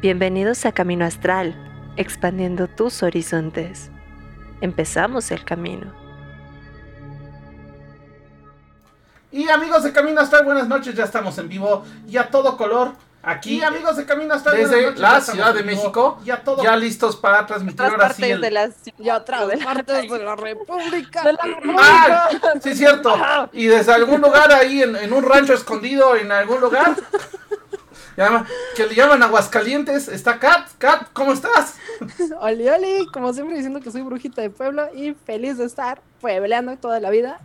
Bienvenidos a Camino Astral, expandiendo tus horizontes. Empezamos el camino. Y amigos de Camino Astral, buenas noches, ya estamos en vivo y a todo color. Aquí, Y, amigos de Camino Astral, buenas desde noches, la ya Ciudad de México, ya, todo, ya listos para transmitir otras ahora sí partes el- de la Y otras de la- partes de la República. de la ¡Ah! Sí, es cierto. Y desde algún lugar ahí, en, en un rancho escondido, en algún lugar, llama- que le llaman Aguascalientes, está Kat. Kat, ¿cómo estás? Oli, oli, como siempre diciendo que soy brujita de pueblo y feliz de estar puebleando toda la vida.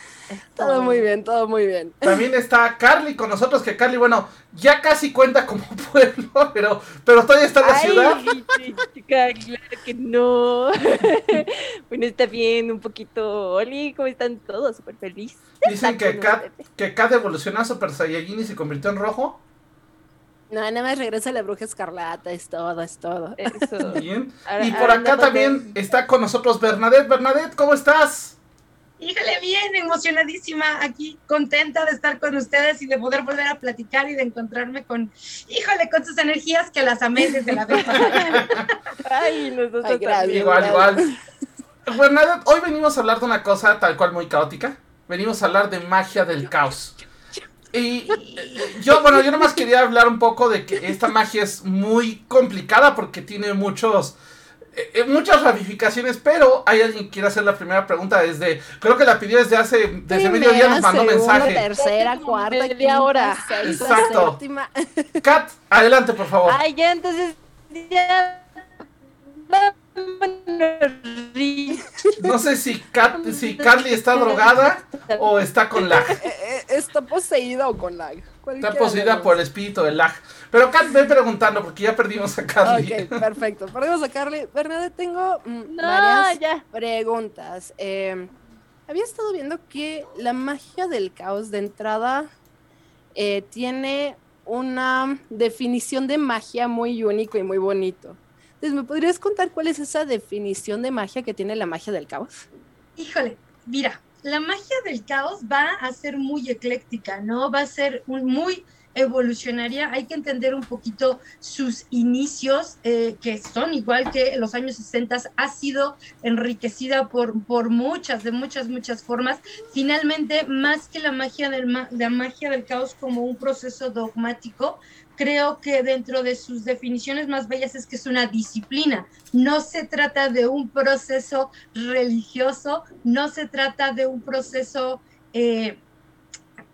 todo muy bien, todo muy bien. También está Carly con nosotros, que Carly, bueno, ya casi cuenta como pueblo, pero, pero todavía está en la ciudad. Ay, chica, claro que no. bueno, está bien, un poquito. Oli, ¿cómo están todos? Súper feliz. Dicen que Kat, que Kat evolucionó a Super Saiyajin y se convirtió en rojo. No, nada más regresa la bruja escarlata, es todo, es todo. Eso. Bien. Ahora- Y por acá también está con nosotros Bernadette. Bernadette, ¿cómo estás? Híjole, bien, emocionadísima, aquí contenta de estar con ustedes y de poder volver a platicar y de encontrarme con, híjole, con sus energías que las amé desde la vez. Ay, nosotros Ay, gracias. también. Igual, igual. Bernadette, hoy venimos a hablar de una cosa tal cual muy caótica. Venimos a hablar de magia del caos. Y eh, yo, bueno, yo nomás quería hablar un poco de que esta magia es muy complicada porque tiene muchos, eh, eh, muchas ramificaciones, pero hay alguien que quiere hacer la primera pregunta desde, creo que la pidió desde hace, desde medio día nos mandó segunda, mensaje. tercera, cuarta, Media quinta, hora. Exacto. Kat, adelante, por favor. Ay, ya, entonces. Ya. No sé si, Kat, si Carly está drogada o está con lag. Está poseída o con lag. Está poseída por el espíritu del lag. Pero Kat, ve preguntando porque ya perdimos a Carly. Ok, perfecto. Perdimos a Carly. Bernadette, tengo mm, No, varias ya. preguntas. Eh, había estado viendo que la magia del caos de entrada eh, tiene una definición de magia muy único y muy bonito. Entonces, ¿me podrías contar cuál es esa definición de magia que tiene la magia del caos? Híjole, mira, la magia del caos va a ser muy ecléctica, ¿no? Va a ser muy evolucionaria. Hay que entender un poquito sus inicios, eh, que son igual que los años 60, ha sido enriquecida por, por muchas, de muchas, muchas formas. Finalmente, más que la magia del, la magia del caos como un proceso dogmático, creo que dentro de sus definiciones más bellas es que es una disciplina. No se trata de un proceso religioso, no se trata de un proceso... eh,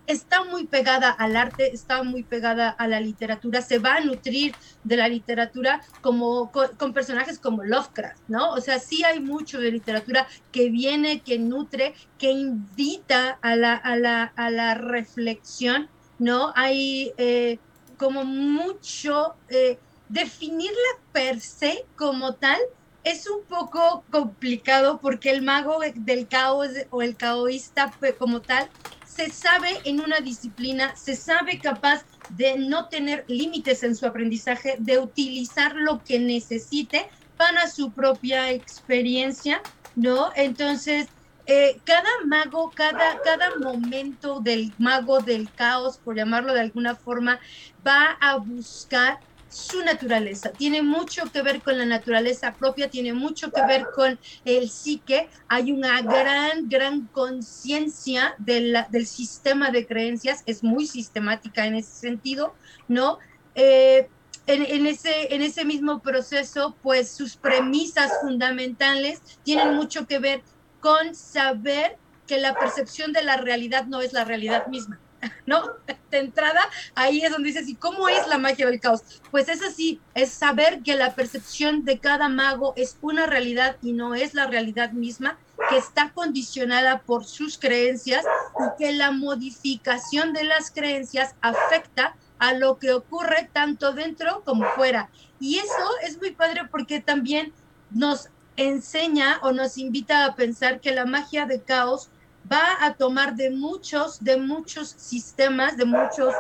está muy pegada al arte, está muy pegada a la literatura, se va a nutrir de la literatura como con, personajes como Lovecraft, ¿no? O sea, sí hay mucho de literatura que viene, que nutre, que invita a la, a la, a la reflexión, ¿no? Hay eh, como mucho, eh, definirla per se como tal es un poco complicado porque el mago del caos o el caoísta pues, como tal se sabe en una disciplina, se sabe capaz de no tener límites en su aprendizaje, de utilizar lo que necesite para su propia experiencia, ¿no? Entonces, eh, cada mago, cada, cada momento del mago del caos, por llamarlo de alguna forma, va a buscar su naturaleza. Tiene mucho que ver con la naturaleza propia, tiene mucho que ver con el psique. Hay una gran, gran conciencia de del sistema de creencias, es muy sistemática en ese sentido, ¿no? Eh, en, en, ese, en ese mismo proceso, pues sus premisas fundamentales tienen mucho que ver con saber que la percepción de la realidad no es la realidad misma. ¿no? De entrada, ahí es donde dices, ¿y cómo es la magia del caos? Pues es así, es saber que la percepción de cada mago es una realidad y no es la realidad misma, que está condicionada por sus creencias y que la modificación de las creencias afecta a lo que ocurre tanto dentro como fuera. Y eso es muy padre porque también nos enseña o nos invita a pensar que la magia de caos va a tomar de muchos, de muchos sistemas, de muchos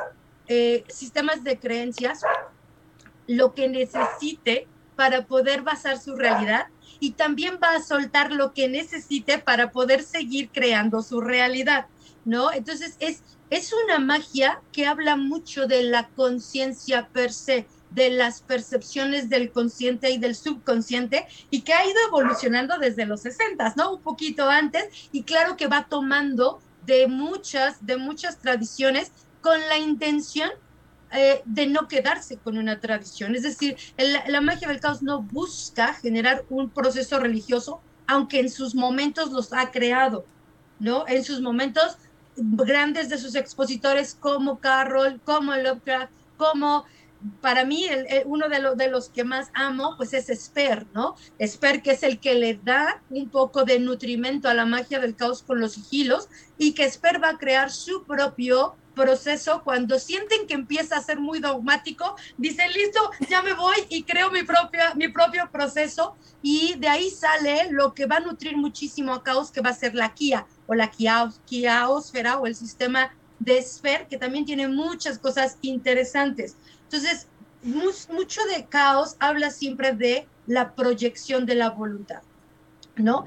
eh, sistemas de creencias, lo que necesite para poder basar su realidad y también va a soltar lo que necesite para poder seguir creando su realidad, ¿no? Entonces es, es una magia que habla mucho de la conciencia per se, de las percepciones del consciente y del subconsciente y que ha ido evolucionando desde los 60, ¿no? Un poquito antes y claro que va tomando de muchas, de muchas tradiciones con la intención eh, de no quedarse con una tradición. Es decir, la magia del caos no busca generar un proceso religioso, aunque en sus momentos los ha creado, ¿no? En sus momentos grandes de sus expositores como Carroll, como Lovecraft, como para mí uno de, de, los que más amo pues es Esper, ¿no? Esper que es el que le da un poco de nutrimento a la magia del caos con los sigilos y que Esper va a crear su propio proceso, cuando sienten que empieza a ser muy dogmático, dicen, listo, ya me voy y creo mi, propia, mi propio proceso y de ahí sale lo que va a nutrir muchísimo a Caos, que va a ser la Kia o la Kiaosfera o el sistema de Esfer, que también tiene muchas cosas interesantes. Entonces, mucho de Caos habla siempre de la proyección de la voluntad, ¿no?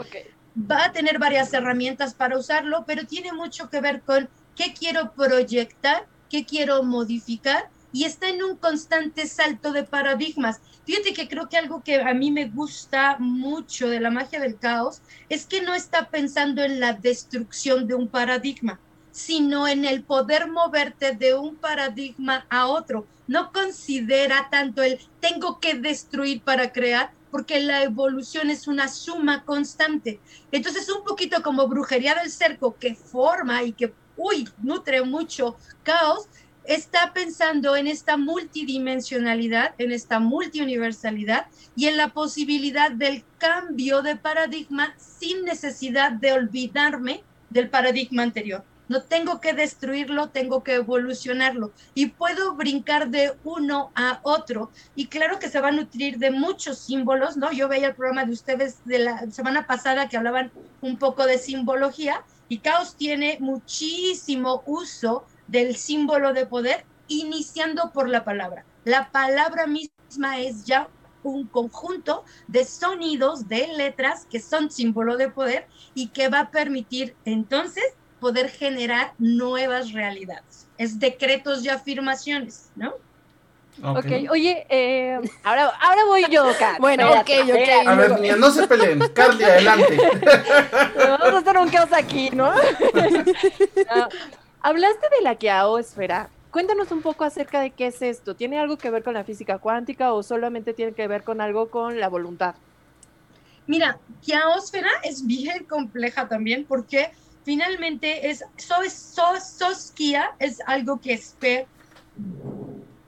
Va a tener varias herramientas para usarlo, pero tiene mucho que ver con qué quiero proyectar, qué quiero modificar y está en un constante salto de paradigmas. Fíjate que creo que algo que a mí me gusta mucho de la magia del caos es que no está pensando en la destrucción de un paradigma, sino en el poder moverte de un paradigma a otro. No considera tanto el tengo que destruir para crear, porque la evolución es una suma constante. Entonces, un poquito como brujería del cerco que forma y que uy, nutre mucho caos, está pensando en esta multidimensionalidad, en esta multiuniversalidad y en la posibilidad del cambio de paradigma sin necesidad de olvidarme del paradigma anterior. No tengo que destruirlo, tengo que evolucionarlo y puedo brincar de uno a otro. Y claro que se va a nutrir de muchos símbolos, ¿no? Yo veía el programa de ustedes de la semana pasada que hablaban un poco de simbología y Caos tiene muchísimo uso del símbolo de poder, iniciando por la palabra. La palabra misma es ya un conjunto de sonidos, de letras que son símbolo de poder y que va a permitir entonces poder generar nuevas realidades. Es decretos y afirmaciones, ¿no? Ok, oye, eh, ahora, ahora voy yo, Kat. Bueno, ok, ok. A ver, niña, no se peleen. Carly, adelante. Vamos a hacer un caos aquí, ¿no? hablaste de la Kiaosfera. Cuéntanos un poco acerca de qué es esto. ¿Tiene algo que ver con la física cuántica o solamente tiene que ver con algo con la voluntad? Mira, Kiaosfera es bien compleja también porque finalmente es, Soskia es algo que es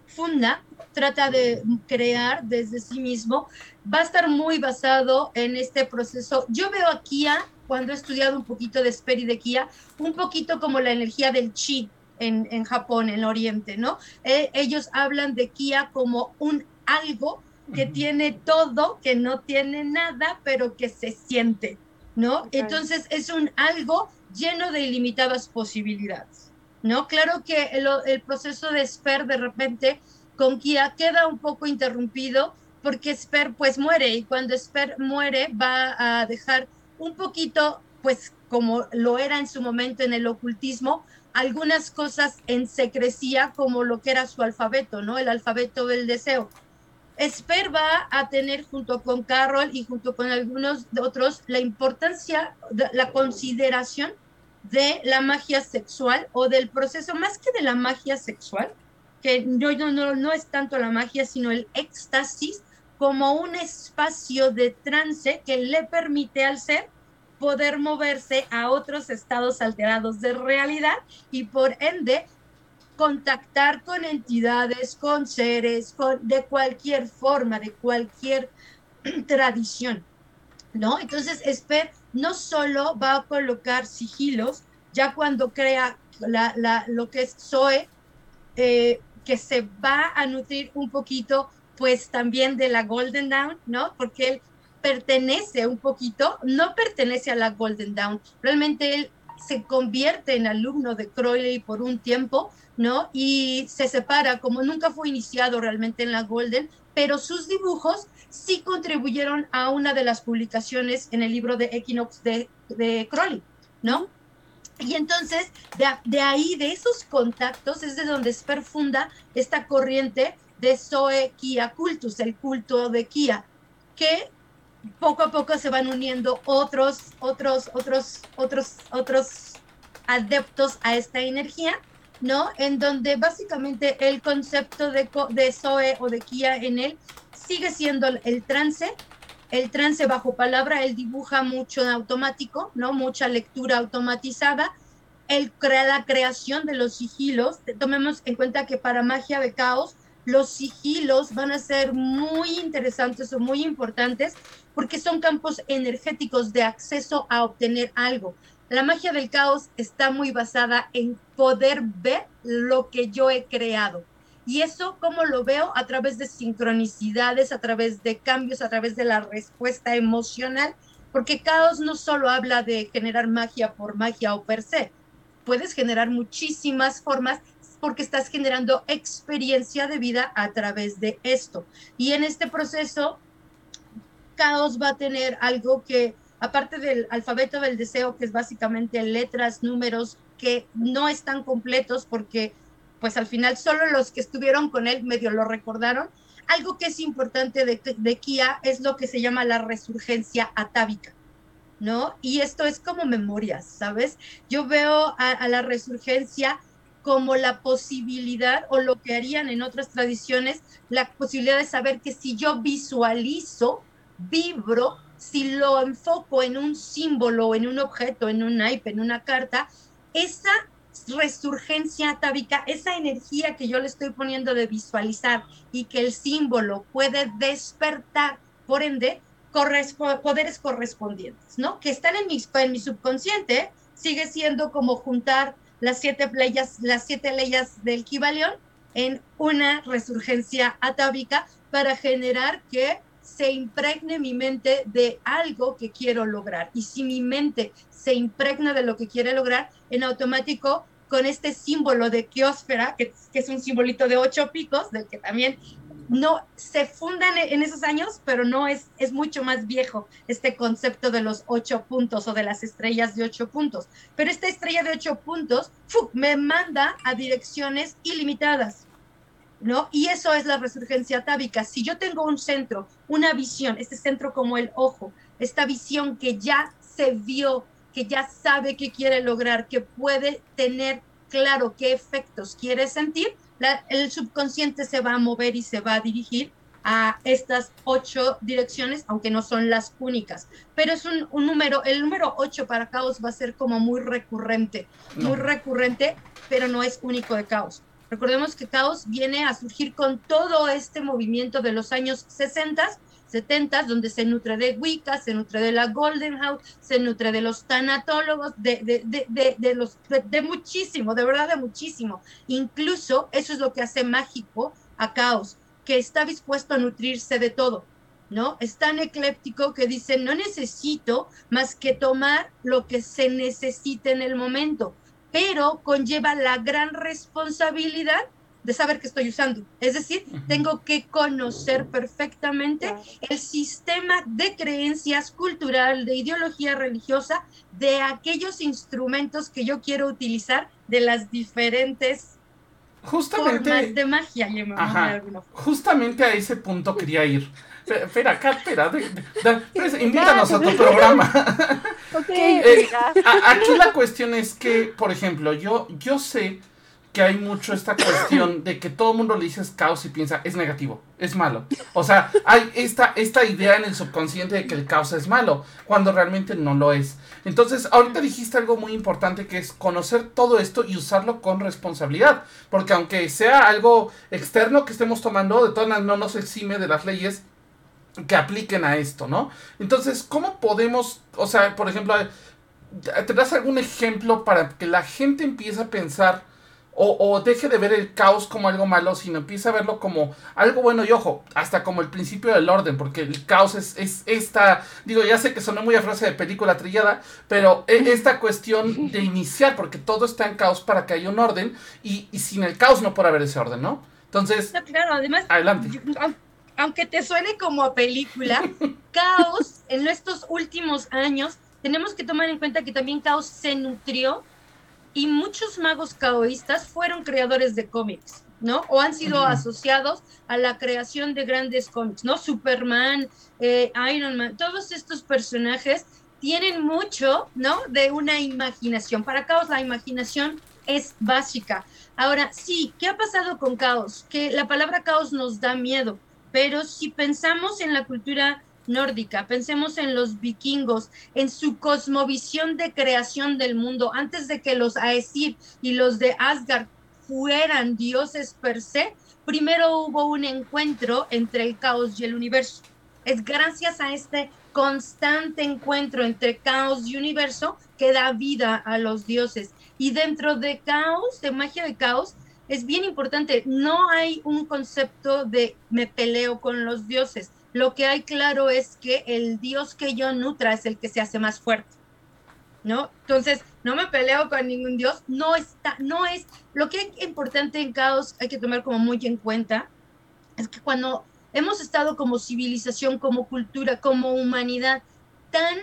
funda, trata de crear desde sí mismo, va a estar muy basado en este proceso. Yo veo a Kia, cuando he estudiado un poquito de Sper y de Kia, un poquito como la energía del chi en, en Japón, en el Oriente, ¿no? Eh, ellos hablan de Kia como un algo que tiene todo, que no tiene nada, pero que se siente, ¿no? Entonces es un algo lleno de ilimitadas posibilidades. ¿no? Claro que el, proceso de Sper de repente con Kia queda un poco interrumpido porque Sper pues muere y cuando Sper muere va a dejar un poquito pues como lo era en su momento en el ocultismo, algunas cosas en secrecía como lo que era su alfabeto, ¿no? El alfabeto del deseo. Esper va a tener junto con Carroll y junto con algunos otros la importancia, la consideración de la magia sexual o del proceso, más que de la magia sexual, que no, no, no es tanto la magia, sino el éxtasis como un espacio de trance que le permite al ser poder moverse a otros estados alterados de realidad y por ende contactar con entidades, con seres, con, de cualquier forma, de cualquier tradición, ¿no? Entonces, Esper no solo va a colocar sigilos, ya cuando crea la, lo que es Zoe, eh, que se va a nutrir un poquito, pues también de la Golden Dawn, ¿no? Porque él pertenece un poquito, no pertenece a la Golden Dawn, realmente él se convierte en alumno de Crowley por un tiempo, ¿no? Y se separa, como nunca fue iniciado realmente en la Golden, pero sus dibujos sí contribuyeron a una de las publicaciones en el libro de Equinox de, de Crowley, ¿no? Y entonces, de, ahí, de esos contactos, es de donde se perfunda esta corriente de Zoe Kia Cultus, el culto de Kia, que poco a poco se van uniendo otros, otros, otros, otros, otros adeptos a esta energía, ¿no? En donde básicamente el concepto de, de Zoe o de Kia en él sigue siendo el trance, el trance bajo palabra, él dibuja mucho automático, ¿no? Mucha lectura automatizada, él crea la creación de los sigilos, tomemos en cuenta que para magia de caos, los sigilos van a ser muy interesantes o muy importantes porque son campos energéticos de acceso a obtener algo. La magia del caos está muy basada en poder ver lo que yo he creado. Y eso, ¿cómo lo veo? A través de sincronicidades, a través de cambios, a través de la respuesta emocional, porque caos no solo habla de generar magia por magia o per se, puedes generar muchísimas formas porque estás generando experiencia de vida a través de esto. Y en este proceso, caos va a tener algo que, aparte del alfabeto del deseo, que es básicamente letras, números que no están completos porque pues al final solo los que estuvieron con él medio lo recordaron. Algo que es importante de, de Kia es lo que se llama la resurgencia atávica. ¿no? Y esto es como memorias, ¿sabes? Yo veo a, la resurgencia como la posibilidad o lo que harían en otras tradiciones, la posibilidad de saber que si yo visualizo, vibro, si lo enfoco en un símbolo, en un objeto, en un naipe, en una carta, esa resurgencia atávica, esa energía que yo le estoy poniendo de visualizar y que el símbolo puede despertar, por ende, poderes correspondientes, ¿no? Que están en mi, en mi subconsciente, sigue siendo como juntar las siete leyes, las siete leyes del Kibalión en una resurgencia atávica para generar que se impregne mi mente de algo que quiero lograr. Y si mi mente se impregna de lo que quiere lograr, en automático con este símbolo de quiosfera, que, es un simbolito de ocho picos, del que también no se fundan en esos años, pero no es, es mucho más viejo este concepto de los ocho puntos o de las estrellas de ocho puntos. Pero esta estrella de ocho puntos me manda a direcciones ilimitadas. ¿No? Y eso es la resurgencia tábica. Si yo tengo un centro, una visión, este centro como el ojo, esta visión que ya se vio, que ya sabe qué quiere lograr, que puede tener claro qué efectos quiere sentir, el subconsciente se va a mover y se va a dirigir a estas ocho direcciones, aunque no son las únicas. Pero es un, número, el número ocho para caos va a ser como muy recurrente, muy recurrente, pero no es único de caos. Recordemos que caos viene a surgir con todo este movimiento de los años 60 70, donde se nutre de Wicca, se nutre de la Golden House, se nutre de los tanatólogos, de, de, de, de los, de, muchísimo, de verdad de muchísimo. Incluso eso es lo que hace mágico a Caos, que está dispuesto a nutrirse de todo. ¿no? Es tan ecléptico que dice, no necesito más que tomar lo que se necesite en el momento, pero conlleva la gran responsabilidad de saber qué estoy usando. Es decir, tengo que conocer perfectamente el sistema de creencias cultural, de ideología religiosa, de aquellos instrumentos que yo quiero utilizar de las diferentes justamente, formas de magia. justamente a ese punto quería ir. Espera, acá, espera, pues, invítanos a tu programa. Eh, aquí la cuestión es que, por ejemplo, yo, yo sé que hay mucho esta cuestión de que todo el mundo le dices caos y piensa es negativo, es malo. O sea, hay esta, esta idea en el subconsciente de que el caos es malo, cuando realmente no lo es. Entonces, ahorita dijiste algo muy importante que es conocer todo esto y usarlo con responsabilidad. Porque aunque sea algo externo que estemos tomando, de todas maneras no nos exime de las leyes que apliquen a esto, ¿no? Entonces, ¿cómo podemos, o sea, por ejemplo, ¿te das algún ejemplo para que la gente empiece a pensar o, deje de ver el caos como algo malo, sino empiece a verlo como algo bueno y ojo, hasta como el principio del orden, porque el caos es, es esta, digo, ya sé que sonó muy a frase de película trillada, pero e, esta cuestión de iniciar, porque todo está en caos para que haya un orden y, sin el caos no puede haber ese orden, ¿no? Entonces, claro, además, adelante. Aunque te suene como a película, caos en estos últimos años, tenemos que tomar en cuenta que también caos se nutrió y muchos magos caoístas fueron creadores de cómics. ¿no? O han sido asociados a la creación de grandes cómics, ¿no? Superman, eh, Iron Man, todos estos personajes tienen mucho, ¿no? De una imaginación. Para Caos la imaginación es básica. Ahora, sí, ¿qué ha pasado con Caos? Que la palabra Caos nos da miedo, pero si pensamos en la cultura nórdica, pensemos en los vikingos, en su cosmovisión de creación del mundo, antes de que los Aesir y los de Asgard fueran dioses per se, primero hubo un encuentro entre el caos y el universo. Es gracias a este constante encuentro entre caos y universo que da vida a los dioses. Y dentro de caos, de magia de caos, es bien importante, no hay un concepto de me peleo con los dioses. Lo que hay claro es que el dios que yo nutra es el que se hace más fuerte. ¿No? Entonces, no me peleo con ningún dios, no está, no es, lo que es importante en caos hay que tomar como muy en cuenta, es que cuando hemos estado como civilización, como cultura, como humanidad, tan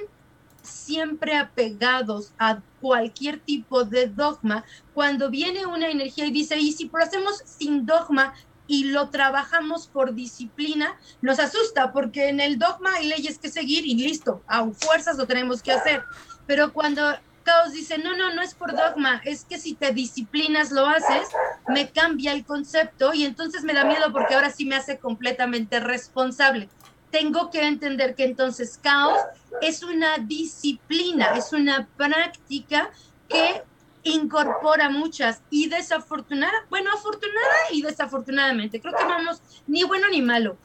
siempre apegados a cualquier tipo de dogma, cuando viene una energía y dice, y si lo hacemos sin dogma y lo trabajamos por disciplina, nos asusta porque en el dogma hay leyes que seguir y listo, a fuerzas lo tenemos que hacer. Pero cuando Caos dice, no, no, no es por dogma, es que si te disciplinas lo haces, me cambia el concepto y entonces me da miedo porque ahora sí me hace completamente responsable. Tengo que entender que entonces caos es una disciplina, es una práctica que incorpora muchas y desafortunada, bueno, afortunada y desafortunadamente, creo que vamos ni bueno ni malo.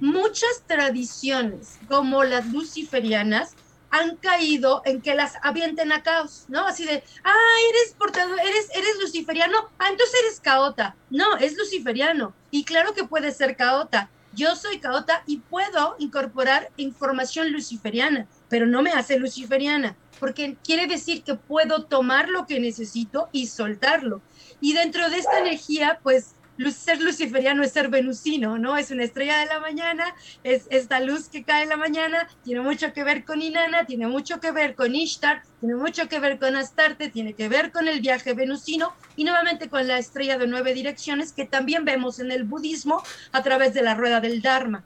Muchas tradiciones como las luciferianas han caído en que las avienten a caos, ¿no? Así de, ah, eres portador, eres, eres luciferiano, ah, entonces eres caota. No, es luciferiano. Y claro que puede ser caota. Yo soy caota y puedo incorporar información luciferiana, pero no me hace luciferiana, porque quiere decir que puedo tomar lo que necesito y soltarlo. Y dentro de esta energía, pues ser luciferiano es ser venusino, ¿no? Es una estrella de la mañana, es esta luz que cae en la mañana, tiene mucho que ver con Inanna, tiene mucho que ver con Ishtar, tiene mucho que ver con Astarte, tiene que ver con el viaje venusino y nuevamente con la estrella de nueve direcciones que también vemos en el budismo a través de la rueda del Dharma.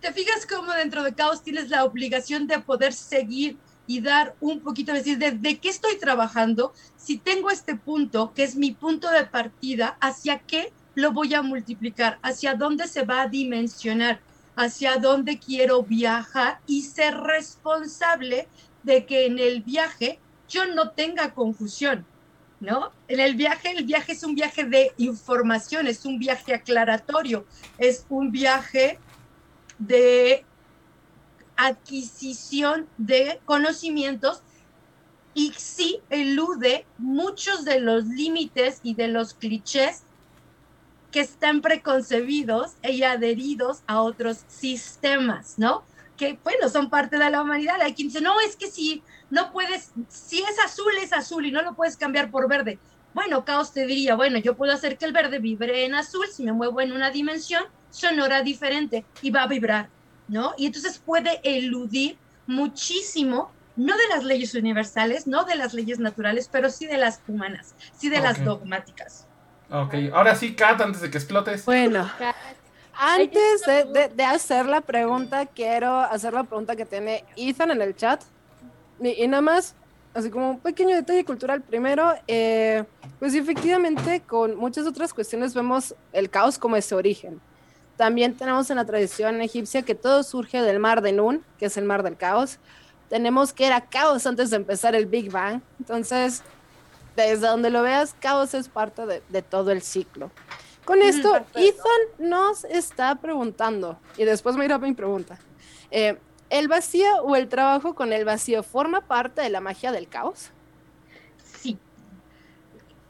¿Te fijas cómo dentro de Caos tienes la obligación de poder seguir y dar un poquito, decir, de, de, qué estoy trabajando, si tengo este punto, que es mi punto de partida, hacia qué lo voy a multiplicar, hacia dónde se va a dimensionar, hacia dónde quiero viajar y ser responsable de que en el viaje yo no tenga confusión, ¿no? En el viaje, el viaje es un viaje de información, es un viaje aclaratorio, es un viaje de adquisición de conocimientos y sí elude muchos de los límites y de los clichés que están preconcebidos y adheridos a otros sistemas, ¿no? Que, bueno, son parte de la humanidad. Hay quien dice, no, es que si no puedes, si es azul, es azul y no lo puedes cambiar por verde. Bueno, Caos te diría, bueno, yo puedo hacer que el verde vibre en azul si me muevo en una dimensión sonora diferente y va a vibrar ¿no? Y entonces puede eludir muchísimo, no de las leyes universales, no de las leyes naturales, pero sí de las humanas, sí de las dogmáticas. Ok, ahora sí, Kat, antes de que explotes. Bueno, antes de, hacer la pregunta, quiero hacer la pregunta que tiene Ethan en el chat. Y, nada más, así como un pequeño detalle cultural. Primero, eh, pues efectivamente, con muchas otras cuestiones vemos el caos como ese origen. También tenemos en la tradición egipcia que todo surge del mar de Nun, que es el mar del caos. Tenemos que era caos antes de empezar el Big Bang. Entonces, desde donde lo veas, caos es parte de, todo el ciclo. Con esto, Ethan nos está preguntando, y después me irá a mi pregunta. Eh, ¿El vacío o el trabajo con el vacío forma parte de la magia del caos? Sí.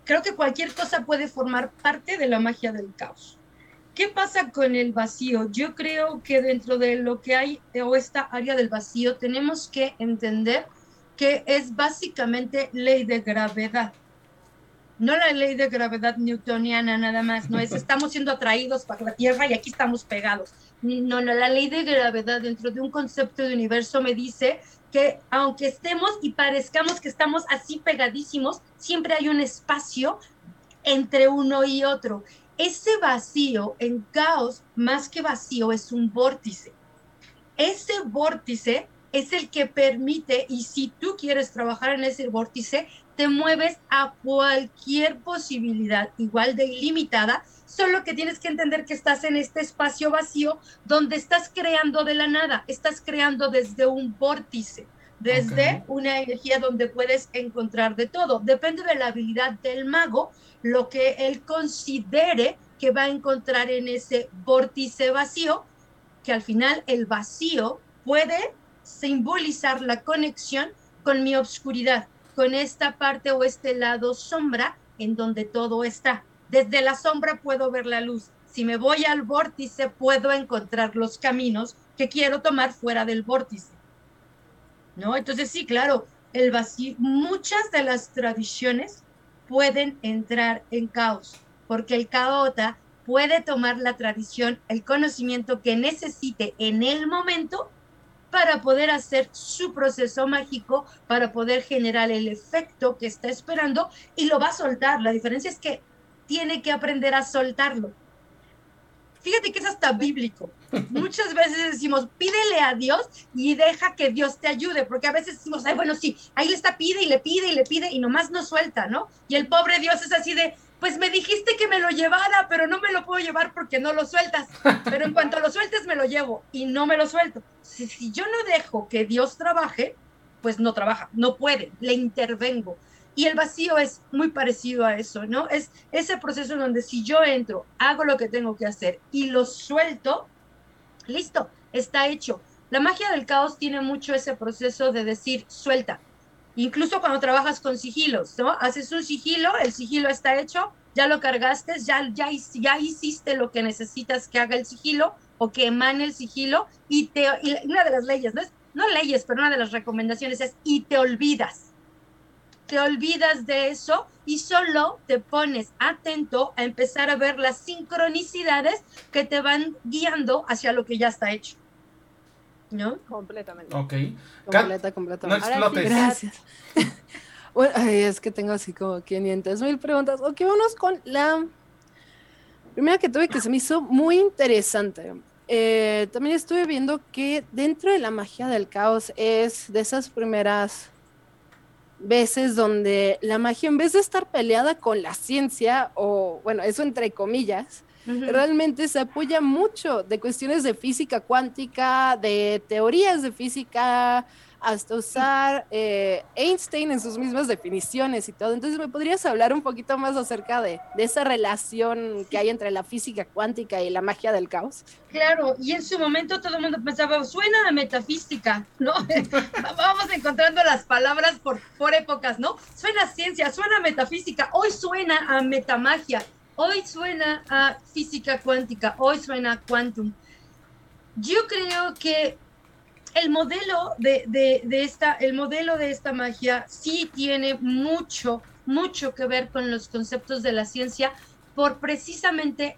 Creo que cualquier cosa puede formar parte de la magia del caos. ¿Qué pasa con el vacío? Yo creo que dentro de lo que hay o esta área del vacío tenemos que entender que es básicamente ley de gravedad. No la ley de gravedad newtoniana nada más, no es estamos siendo atraídos para la Tierra y aquí estamos pegados. No, no, la ley de gravedad dentro de un concepto de universo me dice que aunque estemos y parezcamos que estamos así pegadísimos, siempre hay un espacio entre uno y otro ese vacío en caos, más que vacío, es un vórtice. Ese vórtice es el que permite, y si tú quieres trabajar en ese vórtice, te mueves a cualquier posibilidad igual de ilimitada, solo que tienes que entender que estás en este espacio vacío donde estás creando de la nada, estás creando desde un vórtice, desde una energía donde puedes encontrar de todo. Depende de la habilidad del mago, lo que él considere que va a encontrar en ese vórtice vacío, que al final el vacío puede simbolizar la conexión con mi obscuridad, con esta parte o este lado sombra en donde todo está. Desde la sombra puedo ver la luz. Si me voy al vórtice, puedo encontrar los caminos que quiero tomar fuera del vórtice. ¿No? Entonces, sí, claro, el vacío, muchas de las tradiciones pueden entrar en caos, porque el caota puede tomar la tradición, el conocimiento que necesite en el momento para poder hacer su proceso mágico, para poder generar el efecto que está esperando y lo va a soltar. La diferencia es que tiene que aprender a soltarlo. Fíjate que es hasta bíblico. Muchas veces decimos, pídele a Dios y deja que Dios te ayude, porque a veces decimos, ay, bueno, sí, ahí le está, pide y le pide y le pide y nomás no suelta, ¿no? Y el pobre Dios es así de, pues me dijiste que me lo llevara, pero no me lo puedo llevar porque no lo sueltas. Pero en cuanto lo sueltes, me lo llevo y no me lo suelto. Si, si yo no dejo que Dios trabaje, pues no trabaja, no puede, le intervengo. Y el vacío es muy parecido a eso, ¿no? Es ese proceso donde si yo entro, hago lo que tengo que hacer y lo suelto, listo, está hecho. La magia del caos tiene mucho ese proceso de decir, suelta. Incluso cuando trabajas con sigilos, ¿no? Haces un sigilo, el sigilo está hecho, ya lo cargaste, ya, ya, ya hiciste lo que necesitas que haga el sigilo o que emane el sigilo y, te, una de las leyes, ¿no? Es, no leyes, pero una de las recomendaciones es y te olvidas te olvidas de eso y solo te pones atento a empezar a ver las sincronicidades que te van guiando hacia lo que ya está hecho. ¿No? Completamente. Ok. Completa, completamente. No explotes. Gracias. bueno, ay, es que tengo así como 500 mil preguntas. Ok, vamos con la primera que tuve que se me hizo muy interesante. Eh, también estuve viendo que dentro de la magia del caos es de esas primeras veces donde la magia, en vez de estar peleada con la ciencia, o bueno, eso entre comillas, realmente se apoya mucho de cuestiones de física cuántica, de teorías de física, hasta usar eh, Einstein en sus mismas definiciones y todo. Entonces, ¿me podrías hablar un poquito más acerca de, de, esa relación que hay entre la física cuántica y la magia del caos? Claro, y en su momento todo el mundo pensaba, suena a metafísica, ¿no? Vamos encontrando las palabras por, por épocas, ¿no? Suena a ciencia, suena a metafísica, hoy suena a metamagia, hoy suena a física cuántica, hoy suena a quantum. Yo creo que el modelo de, de, esta, el modelo de esta magia sí tiene mucho, mucho que ver con los conceptos de la ciencia, por precisamente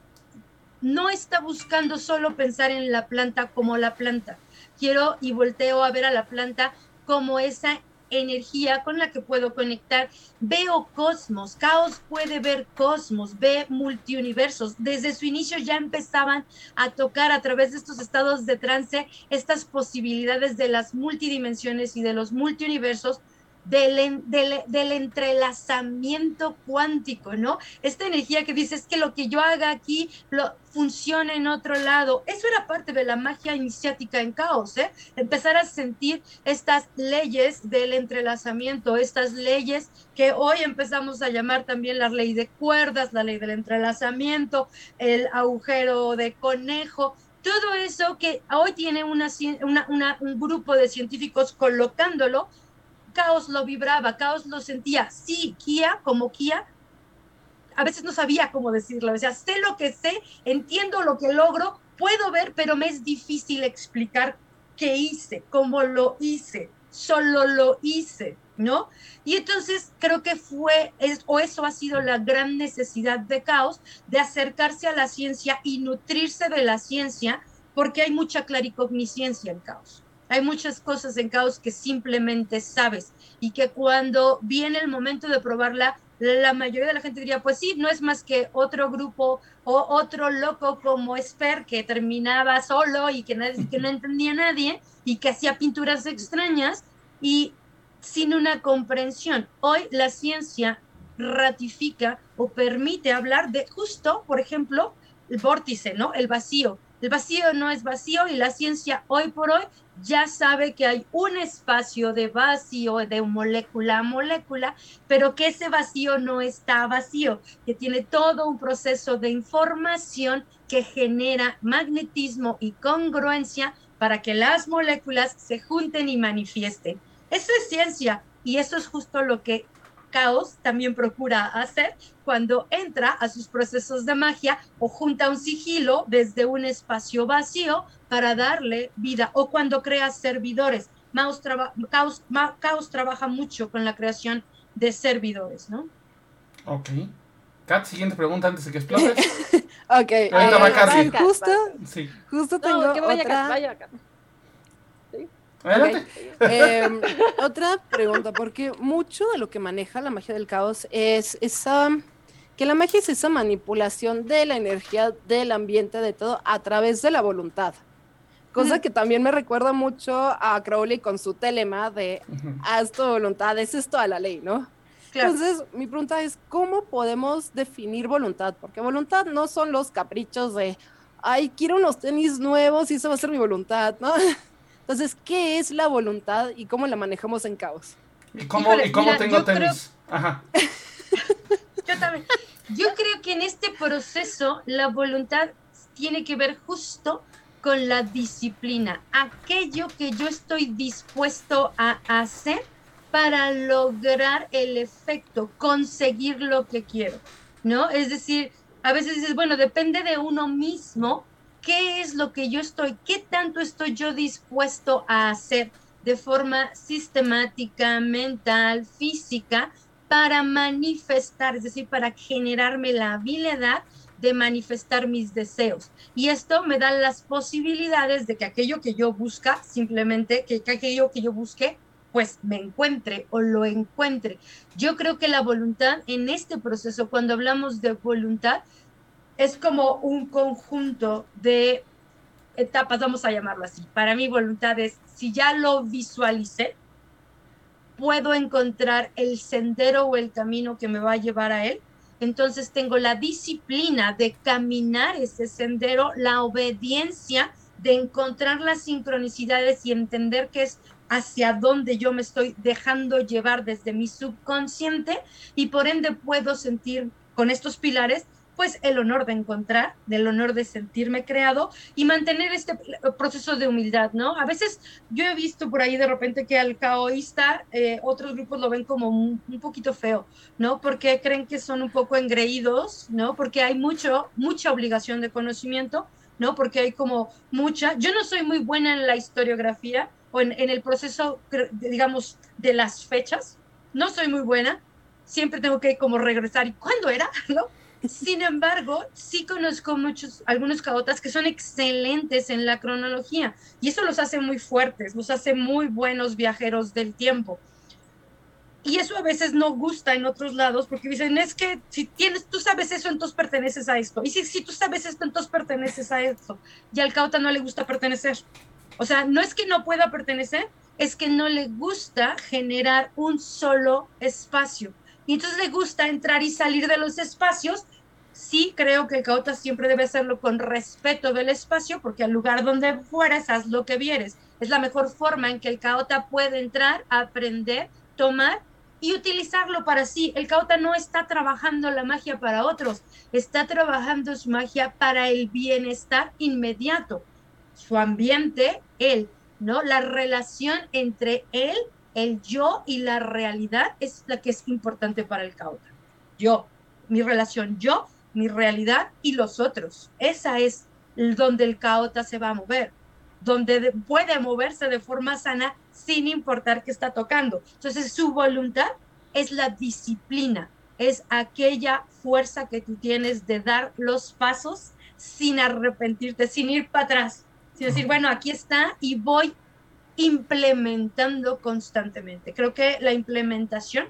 no está buscando solo pensar en la planta como la planta. Quiero y volteo a ver a la planta como esa energía con la que puedo conectar. Veo cosmos, Caos puede ver cosmos, ve multiuniversos. Desde su inicio ya empezaban a tocar a través de estos estados de trance estas posibilidades de las multidimensiones y de los multiuniversos del, del, entrelazamiento cuántico, ¿no? Esta energía que dice es que lo que yo haga aquí lo, funciona en otro lado. Eso era parte de la magia iniciática en caos, ¿eh? Empezar a sentir estas leyes del entrelazamiento, estas leyes que hoy empezamos a llamar también la ley de cuerdas, la ley del entrelazamiento, el agujero de conejo, todo eso que hoy tiene un grupo de científicos colocándolo Caos lo vibraba, Caos lo sentía. Sí, Kia, como Kia, a veces no sabía cómo decirlo. O sea, sé lo que sé, entiendo lo que logro, puedo ver, pero me es difícil explicar qué hice, cómo lo hice, solo lo hice, ¿no? Y entonces creo que fue, es, o eso ha sido la gran necesidad de Caos, de acercarse a la ciencia y nutrirse de la ciencia, porque hay mucha claricogniscencia en Caos. Hay muchas cosas en caos que simplemente sabes y que cuando viene el momento de probarla, la mayoría de la gente diría, pues sí, no es más que otro grupo o otro loco como Esper que terminaba solo y que, nadie, que no entendía a nadie y que hacía pinturas extrañas y sin una comprensión. Hoy la ciencia ratifica o permite hablar de justo, por ejemplo, el vórtice, ¿no? El vacío. El vacío no es vacío y la ciencia hoy por hoy ya sabe que hay un espacio de vacío de molécula a molécula, pero que ese vacío no está vacío, que tiene todo un proceso de información que genera magnetismo y congruencia para que las moléculas se junten y manifiesten. Eso es ciencia y eso es justo lo que Caos también procura hacer cuando entra a sus procesos de magia o junta un sigilo desde un espacio vacío para darle vida o cuando crea servidores. Caos, trabaja mucho con la creación de servidores, ¿no? Ok. Kat, siguiente pregunta antes de que explote. ok. Eh, justo, sí. justo tengo otra... Em, otra pregunta, porque mucho de lo que maneja la magia del caos es esa que la magia es esa manipulación de la energía del ambiente de todo a través de la voluntad. Cosa que también me recuerda mucho a Crowley con su telema de haz tu voluntad, es esto a la ley, ¿no? Entonces, mi pregunta es, ¿cómo podemos definir voluntad? Porque voluntad no son los caprichos de, ay, quiero unos tenis nuevos y eso va a ser mi voluntad, ¿no? Entonces, ¿qué es la voluntad y cómo la manejamos en caos? ¿Y cómo, tengo tenis? Ajá. yo también. Yo creo que en este proceso la voluntad tiene que ver justo con la disciplina, aquello que yo estoy dispuesto a hacer para lograr el efecto, conseguir lo que quiero, ¿no? Es decir, a veces dices, bueno, depende de uno mismo qué es lo que yo estoy, qué tanto estoy yo dispuesto a hacer de forma sistemática, mental, física, para manifestar, es decir, para generarme la habilidad de manifestar mis deseos. Y esto me da las posibilidades de que aquello que yo busca, simplemente, que, que aquello que yo busque, pues me encuentre o lo encuentre. Yo creo que la voluntad en este proceso, cuando hablamos de voluntad, es como un conjunto de etapas, vamos a llamarlo así. Para mí voluntad es, si ya lo visualicé, puedo encontrar el sendero o el camino que me va a llevar a él. Entonces tengo la disciplina de caminar ese sendero, la obediencia de encontrar las sincronicidades y entender que es hacia dónde yo me estoy dejando llevar desde mi subconsciente y por ende puedo sentir con estos pilares pues el honor de encontrar, del honor de sentirme creado y mantener este proceso de humildad, ¿no? A veces yo he visto por ahí de repente que al caoísta eh, otros grupos lo ven como un, poquito feo, ¿no? Porque creen que son un poco engreídos, ¿no? Porque hay mucho, mucha obligación de conocimiento, ¿no? Porque hay como mucha, yo no soy muy buena en la historiografía o en, en el proceso, digamos, de las fechas, no soy muy buena, siempre tengo que como regresar y cuándo era, ¿no? Sin embargo, sí conozco muchos, algunos caotas que son excelentes en la cronología y eso los hace muy fuertes, los hace muy buenos viajeros del tiempo. Y eso a veces no gusta en otros lados porque dicen, es que si tienes, tú sabes eso, entonces perteneces a esto. Y si, si tú sabes esto, entonces perteneces a esto. Y al cauta no le gusta pertenecer. O sea, no es que no pueda pertenecer, es que no le gusta generar un solo espacio. Y entonces le gusta entrar y salir de los espacios sí creo que el caota siempre debe hacerlo con respeto del espacio, porque al lugar donde fueres, haz lo que vieres. Es la mejor forma en que el caota puede entrar, aprender, tomar y utilizarlo para sí. El caota no está trabajando la magia para otros, está trabajando su magia para el bienestar inmediato. Su ambiente, él, ¿no? La relación entre él, el yo y la realidad es la que es importante para el caota. Yo, mi relación yo mi realidad y los otros. Esa es donde el caota se va a mover, donde puede moverse de forma sana sin importar qué está tocando. Entonces su voluntad es la disciplina, es aquella fuerza que tú tienes de dar los pasos sin arrepentirte, sin ir para atrás, sin decir, bueno, aquí está y voy implementando constantemente. Creo que la implementación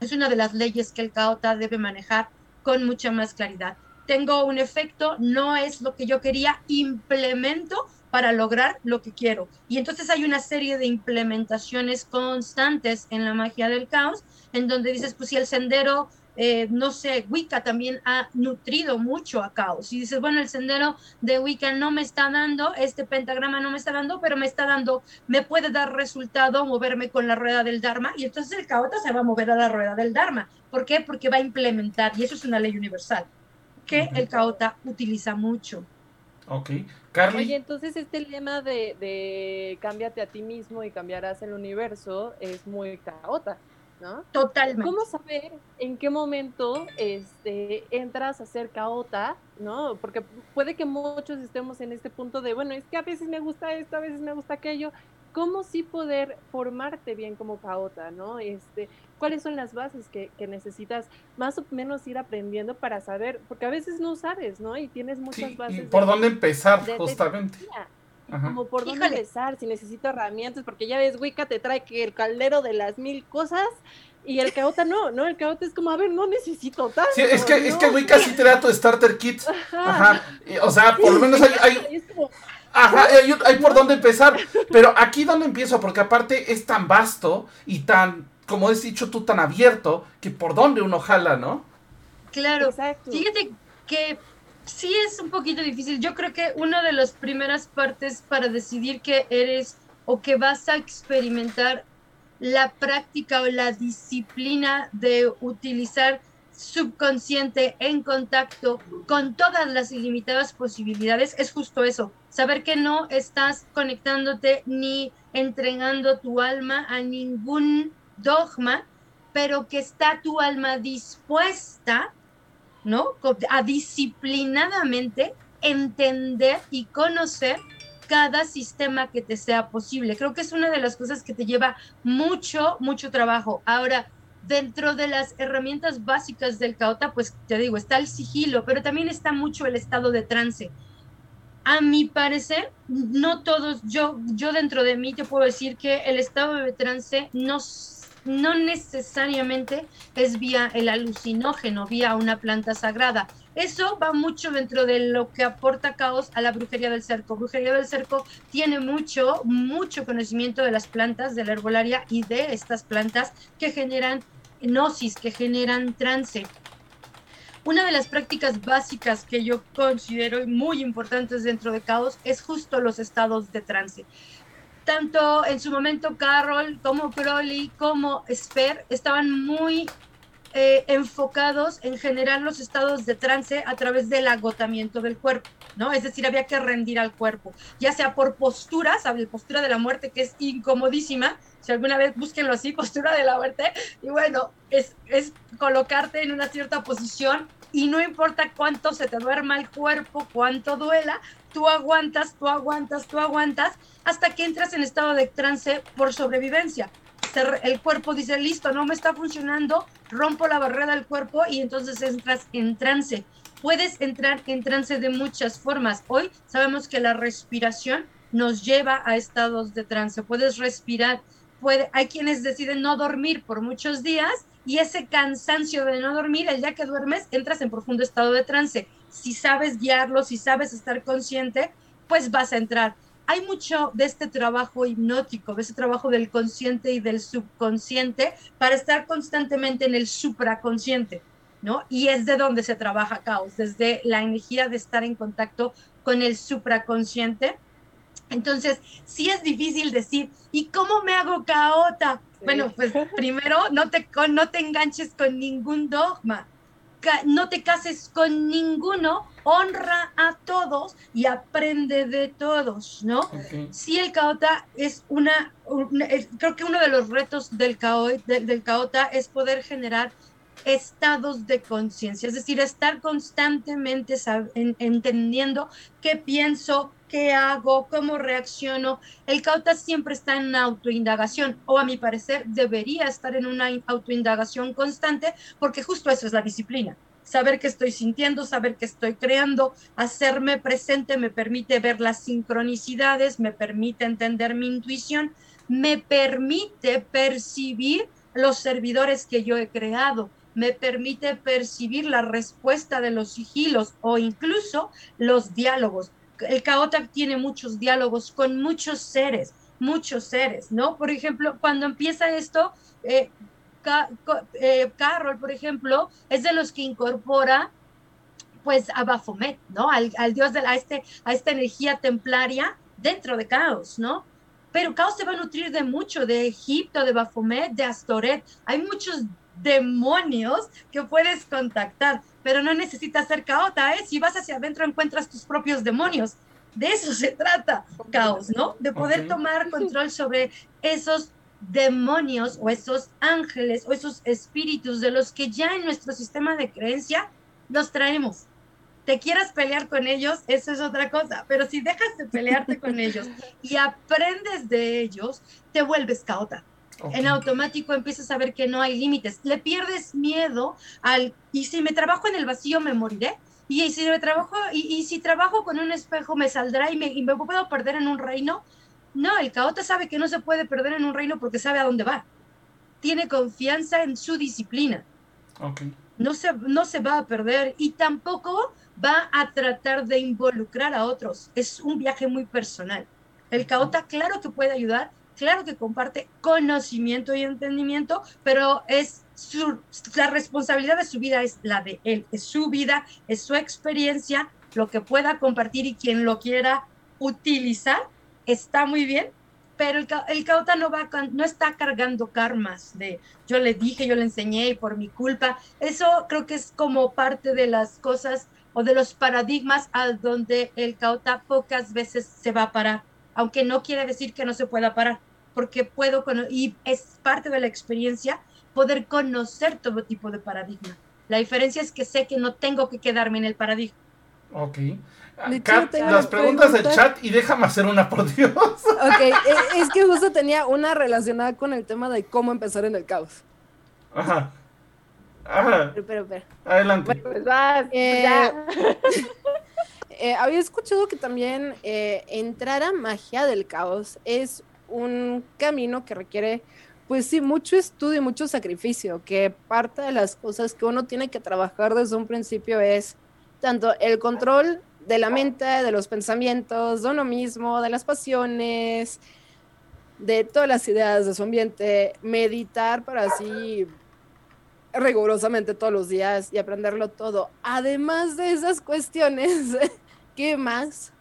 es una de las leyes que el caota debe manejar con mucha más claridad. Tengo un efecto, no es lo que yo quería, implemento para lograr lo que quiero. Y entonces hay una serie de implementaciones constantes en la magia del caos, en donde dices, pues si el sendero eh, no sé, Wicca también ha nutrido mucho a caos. Y dices, bueno, el sendero de Wicca no me está dando, este pentagrama no me está dando, pero me está dando, me puede dar resultado moverme con la rueda del Dharma. Y entonces el caota se va a mover a la rueda del Dharma. ¿Por qué? Porque va a implementar, y eso es una ley universal, que el caota utiliza mucho. Ok. Carly. Oye, entonces este lema de, de cámbiate a ti mismo y cambiarás el universo es muy caota. ¿No? Totalmente. ¿Cómo saber en qué momento este, entras a ser caota, ¿no? Porque puede que muchos estemos en este punto de, bueno, es que a veces me gusta esto, a veces me gusta aquello. ¿Cómo sí poder formarte bien como caota, ¿no? Este, ¿Cuáles son las bases que, que, necesitas más o menos ir aprendiendo para saber? Porque a veces no sabes, ¿no? Y tienes muchas bases. ¿Y por dónde empezar, justamente? Como por dónde empezar, si necesito herramientas, porque ya ves, Wicca te trae que el caldero de las mil cosas y el caota no, ¿no? El caota es como, a ver, no necesito tanto. Sí, es que, es que Wicca sí te da tu starter kit. Ajá. O sea, por lo menos hay, hay... Ajá, hay, hay, por dónde empezar. Pero aquí donde empiezo, porque aparte es tan vasto y tan, como has dicho tú, tan abierto, que por dónde uno jala, ¿no? Claro. Exacto. Fíjate que sí es un poquito difícil. Yo creo que una de las primeras partes para decidir que eres o que vas a experimentar la práctica o la disciplina de utilizar subconsciente en contacto con todas las ilimitadas posibilidades es justo eso, saber que no estás conectándote ni entregando tu alma a ningún dogma, pero que está tu alma dispuesta ¿no? A disciplinadamente entender y conocer cada sistema que te sea posible. Creo que es una de las cosas que te lleva mucho, mucho trabajo. Ahora, dentro de las herramientas básicas del caota, pues te digo, está el sigilo, pero también está mucho el estado de trance. A mi parecer, no todos, yo, yo dentro de mí te puedo decir que el estado de trance no no necesariamente es vía el alucinógeno, vía una planta sagrada. Eso va mucho dentro de lo que aporta caos a la brujería del cerco. Brujería del cerco tiene mucho, mucho conocimiento de las plantas, de la herbolaria y de estas plantas que generan gnosis, que generan trance. Una de las prácticas básicas que yo considero muy importantes dentro de caos es justo los estados de trance tanto en su momento Carroll como Crowley como Sper estaban muy eh, enfocados en generar los estados de trance a través del agotamiento del cuerpo, ¿no? Es decir, había que rendir al cuerpo, ya sea por postura, ¿sabes? Postura de la muerte, que es incomodísima, si alguna vez búsquenlo así, postura de la muerte, y bueno, es, es colocarte en una cierta posición y no importa cuánto se te duerma el cuerpo, cuánto duela, tú aguantas, tú aguantas, tú aguantas, hasta que entras en estado de trance por sobrevivencia. El cuerpo dice, listo, no me está funcionando, rompo la barrera del cuerpo y entonces entras en trance. Puedes entrar en trance de muchas formas. Hoy sabemos que la respiración nos lleva a estados de trance. Puedes respirar, puede, hay quienes deciden no dormir por muchos días y ese cansancio de no dormir, el día que duermes, entras en profundo estado de trance si sabes guiarlo, si sabes estar consciente, pues vas a entrar. Hay mucho de este trabajo hipnótico, de ese trabajo del consciente y del subconsciente para estar constantemente en el supraconsciente, ¿no? Y es de donde se trabaja caos, desde la energía de estar en contacto con el supraconsciente. Entonces, sí es difícil decir, ¿y cómo me hago caota? Bueno, pues primero no te, no te enganches con ningún dogma no te cases con ninguno, honra a todos y aprende de todos, ¿no? Si el caota es una, creo que uno de los retos del, del, caota es poder generar estados de conciencia, es decir, estar constantemente entendiendo qué pienso, qué hago, cómo reacciono. El cauta siempre está en autoindagación, o a mi parecer debería estar en una autoindagación constante, porque justo eso es la disciplina. Saber qué estoy sintiendo, saber qué estoy creando, hacerme presente me permite ver las sincronicidades, me permite entender mi intuición, me permite percibir los servidores que yo he creado, me permite percibir la respuesta de los sigilos o incluso los diálogos. El caota tiene muchos diálogos con muchos seres, muchos seres, ¿no? Por ejemplo, cuando empieza esto, eh, eh, Carol, por ejemplo, es de los que incorpora pues a Baphomet, ¿no? Al, dios de la, este, a esta energía templaria dentro de Caos, ¿no? Pero Caos se va a nutrir de mucho, de Egipto, de Baphomet, de Astoret. Hay muchos demonios que puedes contactar, pero no necesitas ser caota, ¿eh? Si vas hacia adentro encuentras tus propios demonios. De eso se trata, caos, ¿no? De poder tomar control sobre esos demonios o esos ángeles o esos espíritus de los que ya en nuestro sistema de creencia los traemos. Te quieras pelear con ellos, eso es otra cosa, pero si dejas de pelearte con ellos y aprendes de ellos, te vuelves caota. En automático empiezas a ver que no hay límites. Le pierdes miedo al, y si me trabajo en el vacío me moriré. Y si me trabajo, y, si trabajo con un espejo me saldrá y me, y me puedo perder en un reino no, el caota sabe que no se puede perder en un reino porque sabe a dónde va. Tiene confianza en su disciplina. No, se, no se va a perder y tampoco va a tratar de involucrar a otros. Es un viaje muy personal. El caota, claro que puede ayudar, claro que comparte conocimiento y entendimiento, pero es la responsabilidad de su vida es la de él, es su vida, es su experiencia, lo que pueda compartir y quien lo quiera utilizar está muy bien, pero el, el cauta no, va, no está cargando karmas de yo le dije, yo le enseñé por mi culpa. Eso creo que es como parte de las cosas o de los paradigmas a donde el cauta pocas veces se va a parar, aunque no quiere decir que no se pueda parar, porque puedo, y es parte de la experiencia poder conocer todo tipo de paradigma. La diferencia es que sé que no tengo que quedarme en el paradigma. Ok las preguntas del chat y déjame hacer una, por Dios. Ok, e, es que justo tenía una relacionada con el tema de cómo empezar en el caos. Ajá. Ajá. Pero, pero, Adelante. pues vas, eh, eh, había escuchado que también eh, entrar a magia del caos es un camino que requiere, pues sí, mucho estudio y mucho sacrificio, que parte de las cosas que uno tiene que trabajar desde un principio es tanto el control de la mente, de los pensamientos, de uno mismo, de las pasiones, de todas las ideas de su ambiente, meditar para así rigurosamente todos los días y aprenderlo todo. Además de esas cuestiones, ¿qué más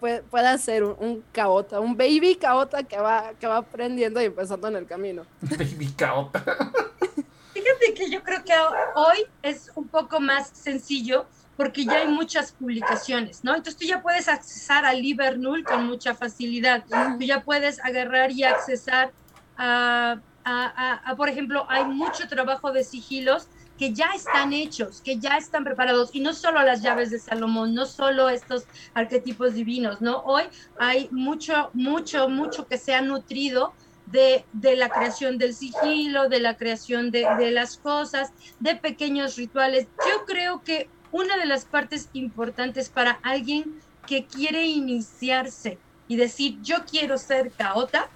puede, puede hacer un, caota, un baby caota que va, que va aprendiendo y empezando en el camino? Baby caota. Fíjate que yo creo que hoy es un poco más sencillo porque ya hay muchas publicaciones, ¿no? Entonces tú ya puedes accesar a Livernool con mucha facilidad, tú ya puedes agarrar y accesar a, a, por ejemplo, hay mucho trabajo de sigilos que ya están hechos, que ya están preparados, y no solo las llaves de Salomón, no solo estos arquetipos divinos, ¿no? Hoy hay mucho, mucho, mucho que se ha nutrido de, de, la creación del sigilo, de la creación de, de, las cosas, de pequeños rituales. Yo creo que una de las partes importantes para alguien que quiere iniciarse y decir yo quiero ser caota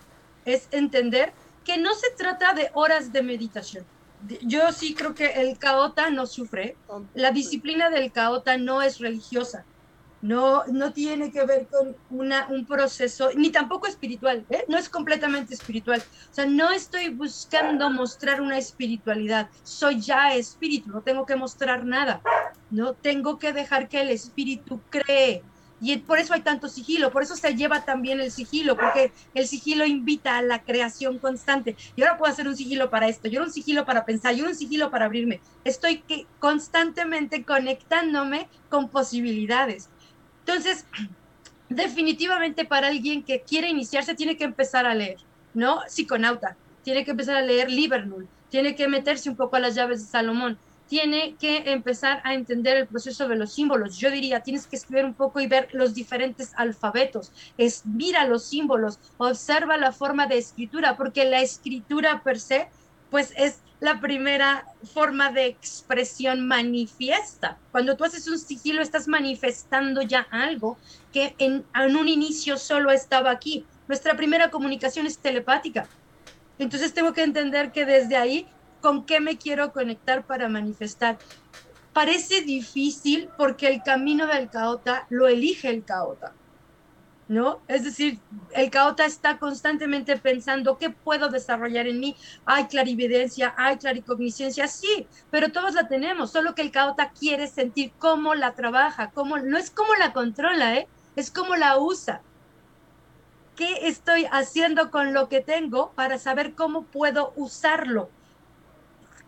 es entender que no se trata de horas de meditación. Yo sí creo que el caota no sufre. La disciplina del caota no es religiosa no, no tiene que ver con una, un proceso, ni tampoco espiritual, ¿eh? no es completamente espiritual. O sea, no estoy buscando mostrar una espiritualidad, soy ya espíritu, no tengo que mostrar nada, no tengo que dejar que el espíritu cree. Y por eso hay tanto sigilo, por eso se lleva también el sigilo, porque el sigilo invita a la creación constante. Y ahora puedo hacer un sigilo para esto, yo un sigilo para pensar, yo un sigilo para abrirme. Estoy que, constantemente conectándome con posibilidades. Entonces, definitivamente para alguien que quiere iniciarse tiene que empezar a leer, ¿no? Psiconauta, tiene que empezar a leer Livernool, tiene que meterse un poco a las llaves de Salomón, tiene que empezar a entender el proceso de los símbolos. Yo diría, tienes que escribir un poco y ver los diferentes alfabetos. Es, mira los símbolos, observa la forma de escritura, porque la escritura per se, pues es la primera forma de expresión manifiesta. Cuando tú haces un sigilo estás manifestando ya algo que en, un inicio solo estaba aquí. Nuestra primera comunicación es telepática. Entonces tengo que entender que desde ahí, ¿con qué me quiero conectar para manifestar? Parece difícil porque el camino del caota lo elige el caota. ¿no? Es decir, el caota está constantemente pensando qué puedo desarrollar en mí. Hay clarividencia, hay claricognicencia, sí, pero todos la tenemos, solo que el caota quiere sentir cómo la trabaja, cómo, no es cómo la controla, ¿eh? es cómo la usa. ¿Qué estoy haciendo con lo que tengo para saber cómo puedo usarlo?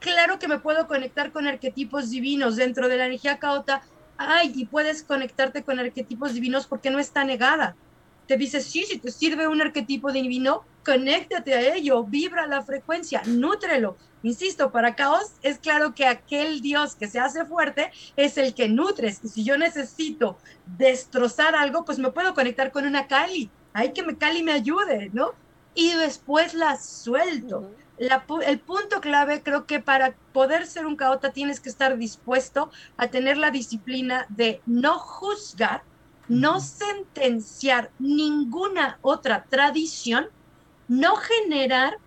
Claro que me puedo conectar con arquetipos divinos dentro de la energía caota. Ay, y puedes conectarte con arquetipos divinos porque no está negada te dice, sí, si te sirve un arquetipo divino, conéctate a ello, vibra la frecuencia, nútrelo. Insisto, para caos es claro que aquel Dios que se hace fuerte es el que nutres. Y si yo necesito destrozar algo, pues me puedo conectar con una Kali. Hay que me Kali me ayude, ¿no? Y después la suelto. El punto clave creo que para poder ser un caota tienes que estar dispuesto a tener la disciplina de no juzgar, no sentenciar ninguna otra tradición, no generar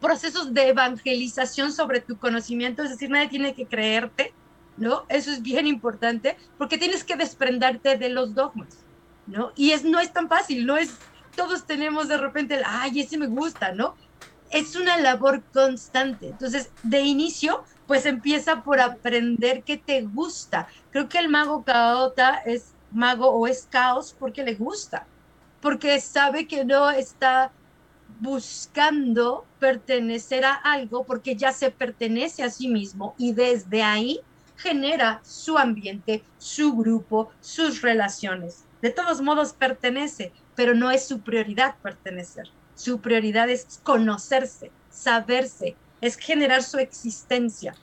procesos de evangelización sobre tu conocimiento, es decir, nadie tiene que creerte, ¿no? Eso es bien importante, porque tienes que desprenderte de los dogmas, ¿no? Y es, no es tan fácil, no es, todos tenemos de repente, el, ay, ese me gusta, ¿no? Es una labor constante. Entonces, de inicio, pues empieza por aprender qué te gusta. Creo que el mago caota es mago o es caos porque le gusta, porque sabe que no está buscando pertenecer a algo porque ya se pertenece a sí mismo y desde ahí genera su ambiente, su grupo, sus relaciones. De todos modos pertenece, pero no es su prioridad pertenecer. Su prioridad es conocerse, saberse, es generar su existencia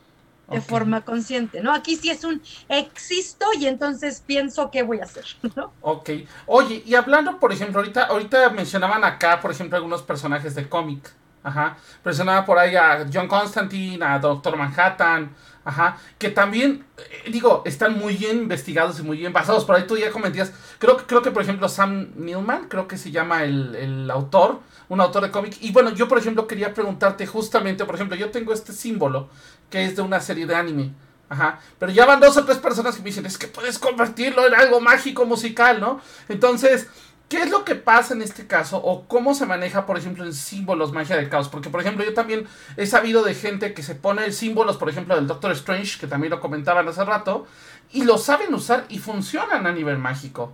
de forma consciente, ¿no? Aquí sí es un existo y entonces pienso qué voy a hacer, ¿no? Ok. Oye, y hablando, por ejemplo, ahorita, ahorita mencionaban acá, por ejemplo, algunos personajes de cómic. Ajá. Mencionaba por ahí a John Constantine, a Doctor Manhattan, Ajá, que también, eh, digo, están muy bien investigados y muy bien basados. Por ahí tú ya comentías, creo, creo que por ejemplo Sam Neill creo que se llama el, el autor, un autor de cómic. Y bueno, yo por ejemplo quería preguntarte justamente, por ejemplo, yo tengo este símbolo que es de una serie de anime. Ajá. Pero ya van dos o tres personas que me dicen, es que puedes convertirlo en algo mágico musical, ¿no? Entonces, ¿qué es lo que pasa en este caso? ¿O cómo se maneja, por ejemplo, en símbolos magia del caos? Porque, por ejemplo, yo también he sabido de gente que se pone símbolos, por ejemplo, del Doctor Strange, que también lo comentaban hace rato, y lo saben usar y funcionan a nivel mágico.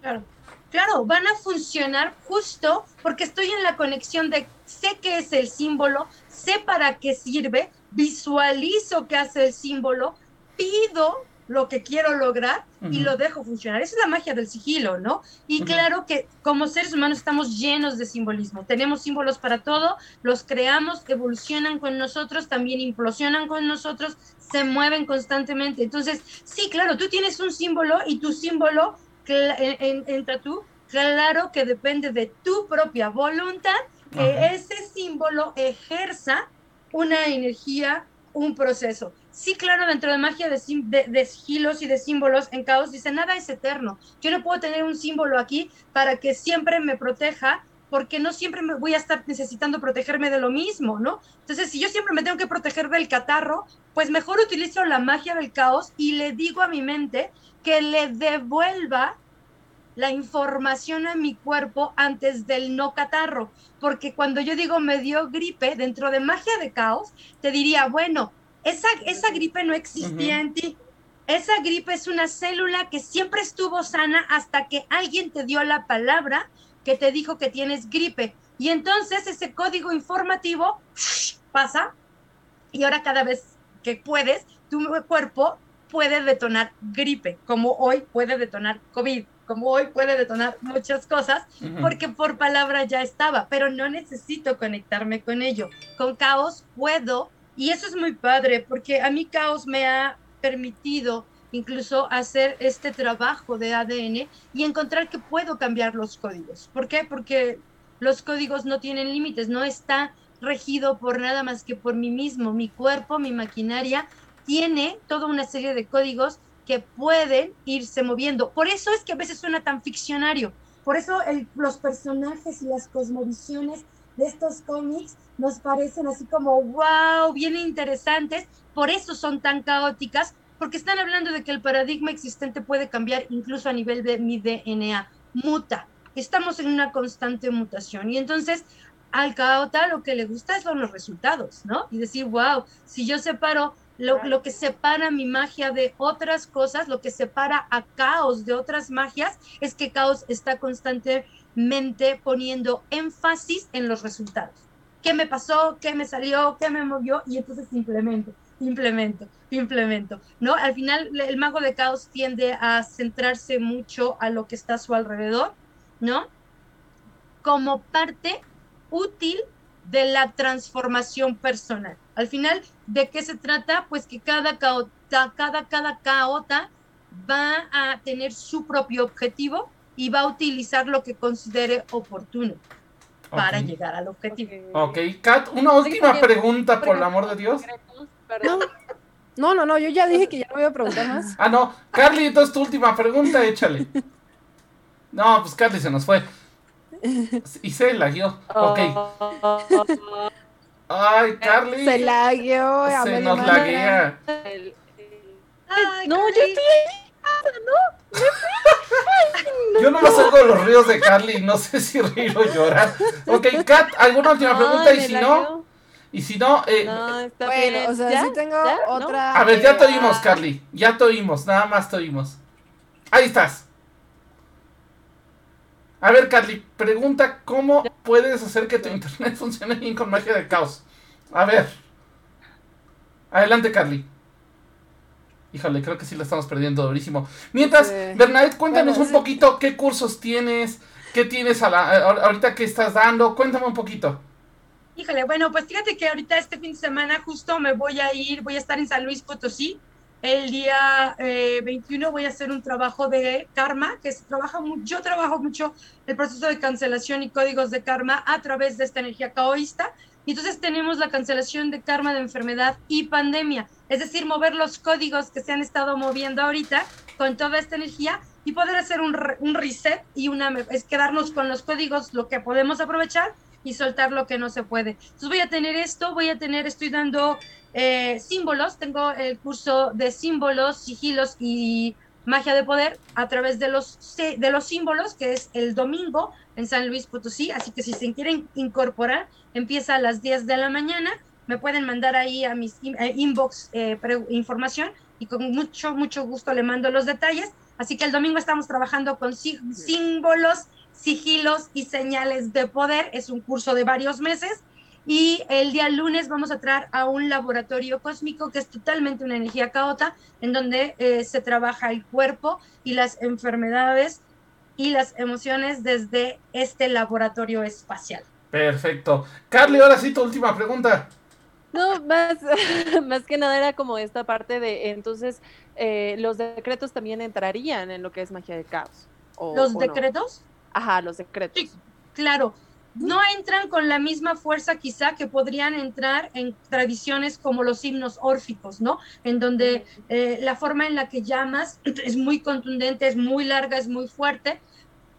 Claro. Claro, van a funcionar justo porque estoy en la conexión de sé qué es el símbolo, sé para qué sirve, visualizo qué hace el símbolo, pido lo que quiero lograr y lo dejo funcionar. Esa es la magia del sigilo, ¿no? Y claro que como seres humanos estamos llenos de simbolismo. Tenemos símbolos para todo, los creamos, evolucionan con nosotros, también implosionan con nosotros, se mueven constantemente. Entonces, sí, claro, tú tienes un símbolo y tu símbolo entra tú, claro que depende de tu propia voluntad que ese símbolo ejerza una energía, un proceso. Sí, claro, dentro de magia de, de, sigilos y de símbolos en caos dice, nada es eterno. Yo no puedo tener un símbolo aquí para que siempre me proteja, porque no siempre me voy a estar necesitando protegerme de lo mismo, ¿no? Entonces, si yo siempre me tengo que proteger del catarro, pues mejor utilizo la magia del caos y le digo a mi mente que le devuelva la información a mi cuerpo antes del no catarro, porque cuando yo digo me dio gripe, dentro de magia de caos, te diría, bueno, esa, esa gripe no existía en ti. Esa gripe es una célula que siempre estuvo sana hasta que alguien te dio la palabra que te dijo que tienes gripe. Y entonces ese código informativo pasa. Y ahora cada vez que puedes, tu cuerpo puede detonar gripe, como hoy puede detonar COVID como hoy puede detonar muchas cosas, porque por palabra ya estaba, pero no necesito conectarme con ello. Con caos puedo, y eso es muy padre, porque a mí caos me ha permitido incluso hacer este trabajo de ADN y encontrar que puedo cambiar los códigos. ¿Por qué? Porque los códigos no tienen límites, no está regido por nada más que por mí mismo. Mi cuerpo, mi maquinaria, tiene toda una serie de códigos que pueden irse moviendo. Por eso es que a veces suena tan ficcionario. Por eso los personajes y las cosmovisiones de estos cómics nos parecen así como, wow, bien interesantes, por eso son tan caóticas, porque están hablando de que el paradigma existente puede cambiar incluso a nivel de mi DNA, muta, estamos en una constante mutación y entonces al caota lo que le gusta son los resultados, ¿no? Y decir, wow, si yo separo lo, lo, que separa mi magia de otras cosas, lo que separa a caos de otras magias, es que caos está constantemente poniendo énfasis en los resultados. ¿Qué me pasó? ¿Qué me salió? ¿Qué me movió? Y entonces implemento, implemento, implemento, ¿no? Al final el mago de caos tiende a centrarse mucho a lo que está a su alrededor, ¿no? Como parte útil de la transformación personal. Al final, ¿de qué se trata? Pues que cada caota, cada, cada caota va a tener su propio objetivo y va a utilizar lo que considere oportuno para llegar al objetivo. Ok, Kat, una última pregunta, por el amor de Dios. No, no, no, no, yo ya dije que ya no voy a preguntar más. Ah, no, Carly, entonces tu última pregunta, échale. No, pues Carly se nos fue. Y se la guió. Ok. Ay, Carly. Se lagueó. Se nos laguea. Ay, No, yo estoy Yo no me oigo los ríos de Carly, no sé si reír o llorar. Ok, Kat, ¿alguna última pregunta? Ay, Y si no. Y si no, eh, No, está Bueno, bien. o sea, ¿Ya? sí tengo otra. a ver, ya te oímos, Carly. Ya te oímos, nada más te oímos. Ahí estás. A ver, Carly, pregunta cómo puedes hacer que tu internet funcione bien con magia del caos. A ver. Adelante, Carly. Híjole, creo que sí la estamos perdiendo durísimo. Mientras, Sí. Bernadette, cuéntanos Bueno, un sí. poquito qué cursos tienes, qué tienes a la, a- ahorita que estás dando. Cuéntame un poquito. Híjole, bueno, pues fíjate que ahorita este fin de semana justo me voy a ir, voy a estar en San Luis Potosí. El día eh, 21 voy a hacer un trabajo de karma, que se trabaja yo trabajo mucho el proceso de cancelación y códigos de karma a través de esta energía caoísta. Y entonces tenemos la cancelación de karma de enfermedad y pandemia, es decir, mover los códigos que se han estado moviendo ahorita con toda esta energía y poder hacer un, un reset y una es quedarnos con los códigos, lo que podemos aprovechar y soltar lo que no se puede. Entonces voy a tener esto, voy a tener, estoy dando eh, símbolos, tengo el curso de símbolos, sigilos y magia de poder a través de los, de los símbolos, que es el domingo en San Luis Potosí, así que si se quieren incorporar, empieza a las 10 de la mañana, me pueden mandar ahí a mis eh, inbox eh, información y con mucho, mucho gusto le mando los detalles. Así que el domingo estamos trabajando con sí- símbolos, sigilos y señales de poder. Es un curso de varios meses. Y el día lunes vamos a traer a un laboratorio cósmico que es totalmente una energía caota, en donde eh, se trabaja el cuerpo y las enfermedades y las emociones desde este laboratorio espacial. Perfecto. Carly, ahora sí tu última pregunta. No, más, más que nada era como esta parte de, entonces, eh, los decretos también entrarían en lo que es magia del caos. o- Los o no. Ajá, los decretos. Sí. claro, no entran con la misma fuerza quizá que podrían entrar en tradiciones como los himnos órficos, ¿no? En donde eh, la forma en la que llamas es muy contundente, es muy larga, es muy fuerte,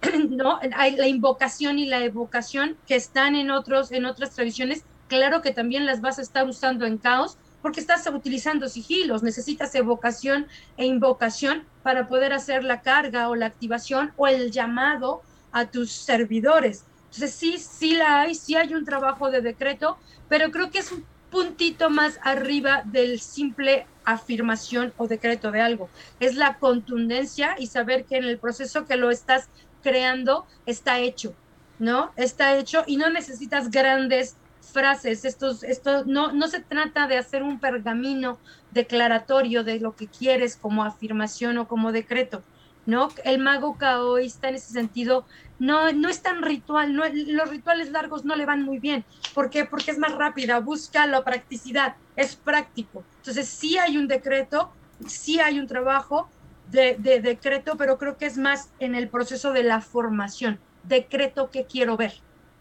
¿no? Hay la invocación y la evocación que están en, otros, en otras tradiciones, claro que también las vas a estar usando en caos porque estás utilizando sigilos, necesitas evocación e invocación para poder hacer la carga o la activación o el llamado a tus servidores. Entonces sí, sí la hay, sí hay un trabajo de decreto, pero creo que es un puntito más arriba del simple afirmación o decreto de algo. Es la contundencia y saber que en el proceso que lo estás creando está hecho, ¿no? Está hecho y no necesitas grandes frases. Estos, esto no, no se trata de hacer un pergamino declaratorio de lo que quieres como afirmación o como decreto. ¿No? El mago caoísta en ese sentido no, no es tan ritual, los rituales largos no le van muy bien. ¿Por qué? Porque es más rápida, busca la practicidad, es práctico. Entonces sí hay un decreto, sí hay un trabajo de, de decreto, pero creo que es más en el proceso de la formación. Decreto que quiero ver,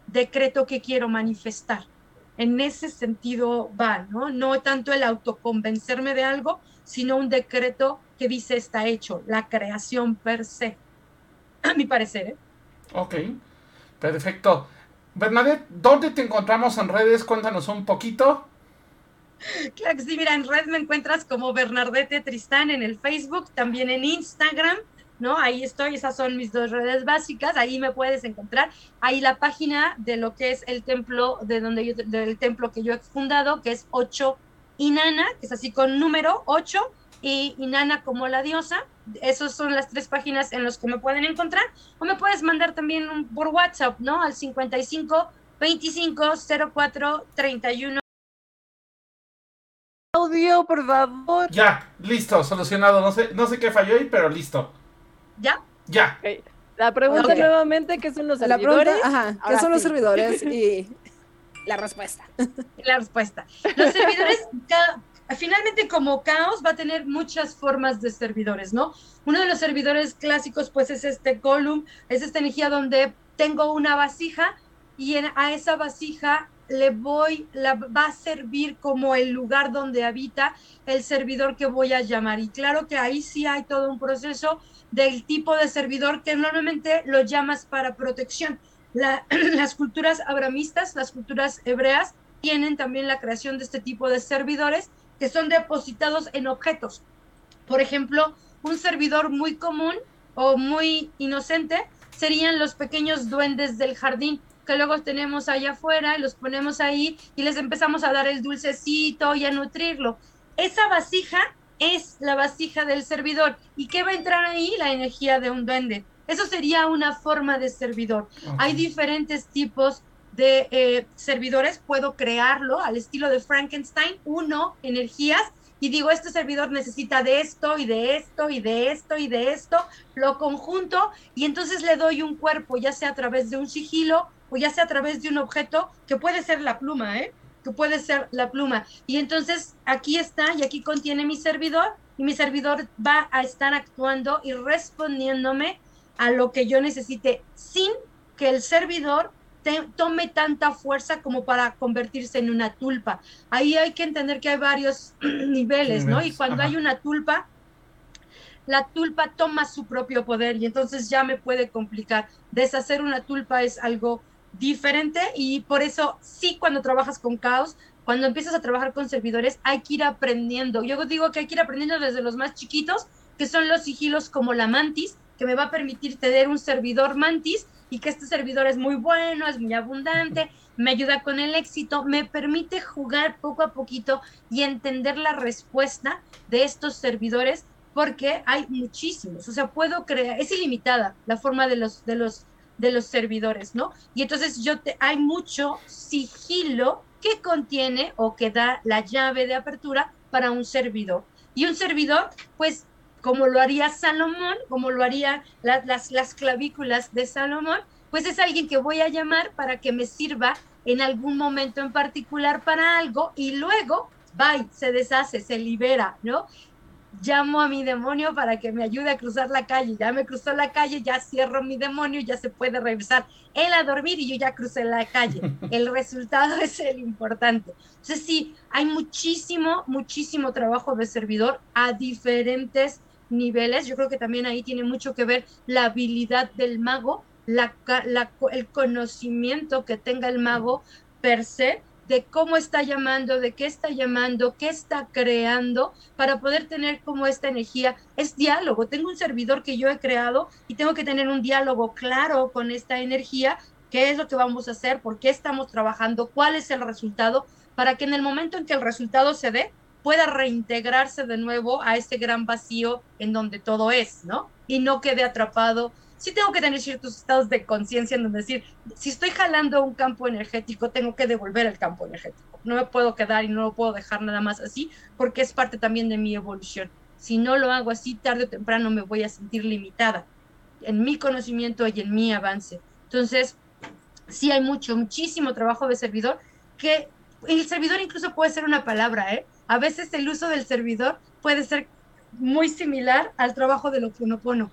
decreto que quiero manifestar. En ese sentido va, ¿no? No tanto el autoconvencerme de algo, sino un decreto que dice está hecho, la creación per se. A mi parecer, ¿eh? Ok, perfecto. Bernadette, ¿dónde te encontramos en redes? Cuéntanos un poquito. Claro que sí, mira, en red me encuentras como Bernardete Tristán en el Facebook, también en Instagram, ¿no? Ahí estoy, esas son mis dos redes básicas, ahí me puedes encontrar. Ahí la página de lo que es el templo, de donde yo, del templo que yo he fundado, que es 8 Inana, que es así con número 8, y Inana como la diosa. Esas son las tres páginas en las que me pueden encontrar. O me puedes mandar también por WhatsApp, ¿no? Al 55 25 04 31 audio, por favor. Ya, listo, solucionado. No sé, no sé qué falló ahí, pero listo. ¿Ya? Ya. Okay. La pregunta nuevamente, ¿qué son los La servidores? pregunta, ajá, ¿qué Ahora son los servidores? Y la respuesta. La respuesta. Los servidores, finalmente como caos va a tener muchas formas de servidores, ¿no? Uno de los servidores clásicos pues es este column, es esta energía donde tengo una vasija y a esa vasija le voy, la va a servir como el lugar donde habita el servidor que voy a llamar. Y claro que ahí sí hay todo un proceso del tipo de servidor que normalmente lo llamas para protección. La- las culturas abramistas, las culturas hebreas, tienen también la creación de este tipo de servidores que son depositados en objetos. Por ejemplo, un servidor muy común o muy inocente serían los pequeños duendes del jardín que luego tenemos allá afuera y los ponemos ahí y les empezamos a dar el dulcecito y a nutrirlo. Esa vasija es la vasija del servidor. ¿Y qué va a entrar ahí? La energía de un duende. Eso sería una forma de servidor. Hay diferentes tipos de eh, servidores, puedo crearlo al estilo de Frankenstein, uno, energías, y digo, este servidor necesita de esto y de esto y de esto y de esto, lo conjunto y entonces le doy un cuerpo, ya sea a través de un sigilo o ya sea a través de un objeto, que puede ser la pluma, ¿eh? que puede ser la pluma. Y entonces aquí está y aquí contiene mi servidor y mi servidor va a estar actuando y respondiéndome a lo que yo necesite sin que el servidor te- tome tanta fuerza como para convertirse en una tulpa. Ahí hay que entender que hay varios niveles, ¿no? Y cuando ajá. hay una tulpa, la tulpa toma su propio poder y entonces ya me puede complicar. Deshacer una tulpa es algo diferente y por eso sí cuando trabajas con caos, cuando empiezas a trabajar con servidores, hay que ir aprendiendo. Yo digo que hay que ir aprendiendo desde los más chiquitos, que son los sigilos como la mantis, que me va a permitir tener un servidor mantis y que este servidor es muy bueno, es muy abundante, me ayuda con el éxito, me permite jugar poco a poquito y entender la respuesta de estos servidores porque hay muchísimos, o sea, puedo crear, es ilimitada la forma de los, de los, de los servidores, ¿no? Y entonces yo te, hay mucho sigilo que contiene o que da la llave de apertura para un servidor. Y un servidor, pues, como lo haría Salomón, como lo haría la- las, las clavículas de Salomón, pues es alguien que voy a llamar para que me sirva en algún momento en particular para algo y luego, bye, se deshace, se libera, ¿no? llamo a mi demonio para que me ayude a cruzar la calle. Ya me cruzó la calle, ya cierro mi demonio, ya se puede regresar él a dormir y yo ya crucé la calle. El resultado es el importante. Entonces sí, hay muchísimo, muchísimo trabajo de servidor a diferentes niveles. Yo creo que también ahí tiene mucho que ver la habilidad del mago, la, el conocimiento que tenga el mago per se de cómo está llamando, de qué está llamando, qué está creando, para poder tener como esta energía. Es diálogo. Tengo un servidor que yo he creado y tengo que tener un diálogo claro con esta energía. ¿Qué es lo que vamos a hacer? ¿Por qué estamos trabajando? ¿Cuál es el resultado? Para que en el momento en que el resultado se dé, pueda reintegrarse de nuevo a ese gran vacío en donde todo es, ¿no? Y no quede atrapado. Sí tengo que tener ciertos estados de conciencia en donde decir, si estoy jalando un campo energético, tengo que devolver el campo energético. No me puedo quedar y no lo puedo dejar nada más así, porque es parte también de mi evolución. Si no lo hago así, tarde o temprano me voy a sentir limitada en mi conocimiento y en mi avance. Entonces, sí hay mucho, muchísimo trabajo de servidor, que el servidor incluso puede ser una palabra, ¿eh? A veces el uso del servidor puede ser muy similar al trabajo del oponopono.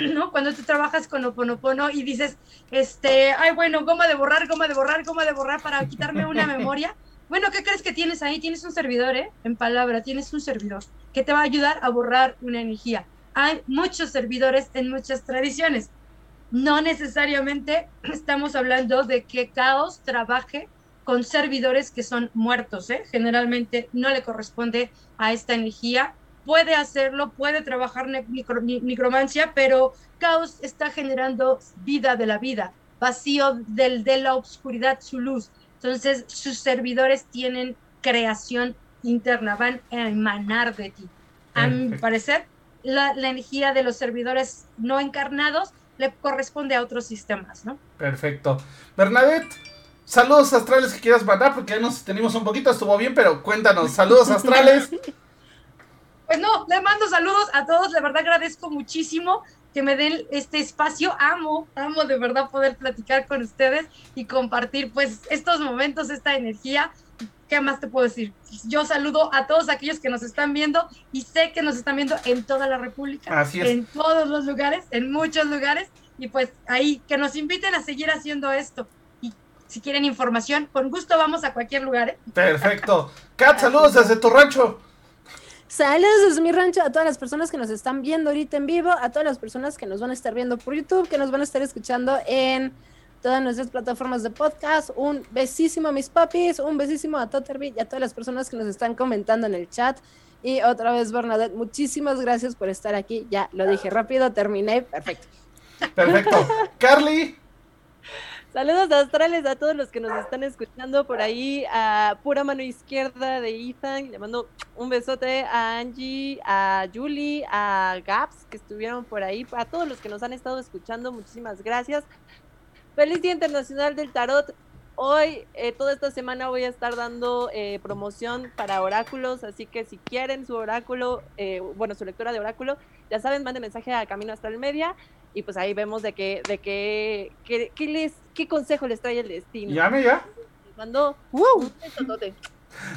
¿no? Cuando tú trabajas con Oponopono y dices, este, ay, bueno, goma de borrar, goma de borrar, goma de borrar para quitarme una memoria. Bueno, ¿qué crees que tienes ahí? Tienes un servidor, ¿eh? En palabra, tienes un servidor que te va a ayudar a borrar una energía. Hay muchos servidores en muchas tradiciones. no necesariamente estamos hablando de que Caos trabaje con servidores que son muertos, ¿eh? generalmente no le corresponde a esta energía. Puede hacerlo, puede trabajar micro, micromancia, pero Caos está generando vida de la vida, vacío del, de la oscuridad, su luz. Entonces, sus servidores tienen creación interna, van a emanar de ti. A mi parecer, la, la energía de los servidores no encarnados le corresponde a otros sistemas, ¿no? Perfecto. Bernadette, saludos astrales que quieras mandar, porque ya nos tenemos un poquito, estuvo bien, pero cuéntanos, saludos astrales. Pues no, le mando saludos a todos, de verdad agradezco muchísimo que me den este espacio, amo, amo de verdad poder platicar con ustedes y compartir pues estos momentos, esta energía. ¿Qué más te puedo decir? Yo saludo a todos aquellos que nos están viendo y sé que nos están viendo en toda la República, Así es. en todos los lugares, en muchos lugares y pues ahí que nos inviten a seguir haciendo esto. Si quieren información, con gusto vamos a cualquier lugar. ¿eh? Perfecto. Kat, saludos desde tu rancho. Saludos desde mi rancho a todas las personas que nos están viendo ahorita en vivo, a todas las personas que nos van a estar viendo por YouTube, que nos van a estar escuchando en todas nuestras plataformas de podcast. Un besísimo a mis papis, un besísimo a Totterby y a todas las personas que nos están comentando en el chat. Y otra vez, Bernadette, muchísimas gracias por estar aquí. Ya lo dije rápido, terminé, perfecto. Perfecto. Carly. Saludos astrales a todos los que nos están escuchando por ahí, a pura mano izquierda de Ethan, le mando un besote a Angie, a Julie, a Gaps que estuvieron por ahí, a todos los que nos han estado escuchando, muchísimas gracias. Feliz Día Internacional del Tarot. Hoy, eh, toda esta semana voy a estar dando eh, promoción para oráculos, así que si quieren su oráculo, eh, bueno, su lectura de oráculo, ya saben, manden mensaje a Camino Astral Media y pues ahí vemos de qué, de qué, qué, qué les, qué consejo les trae el destino. Llame ya. Les mando un besotote.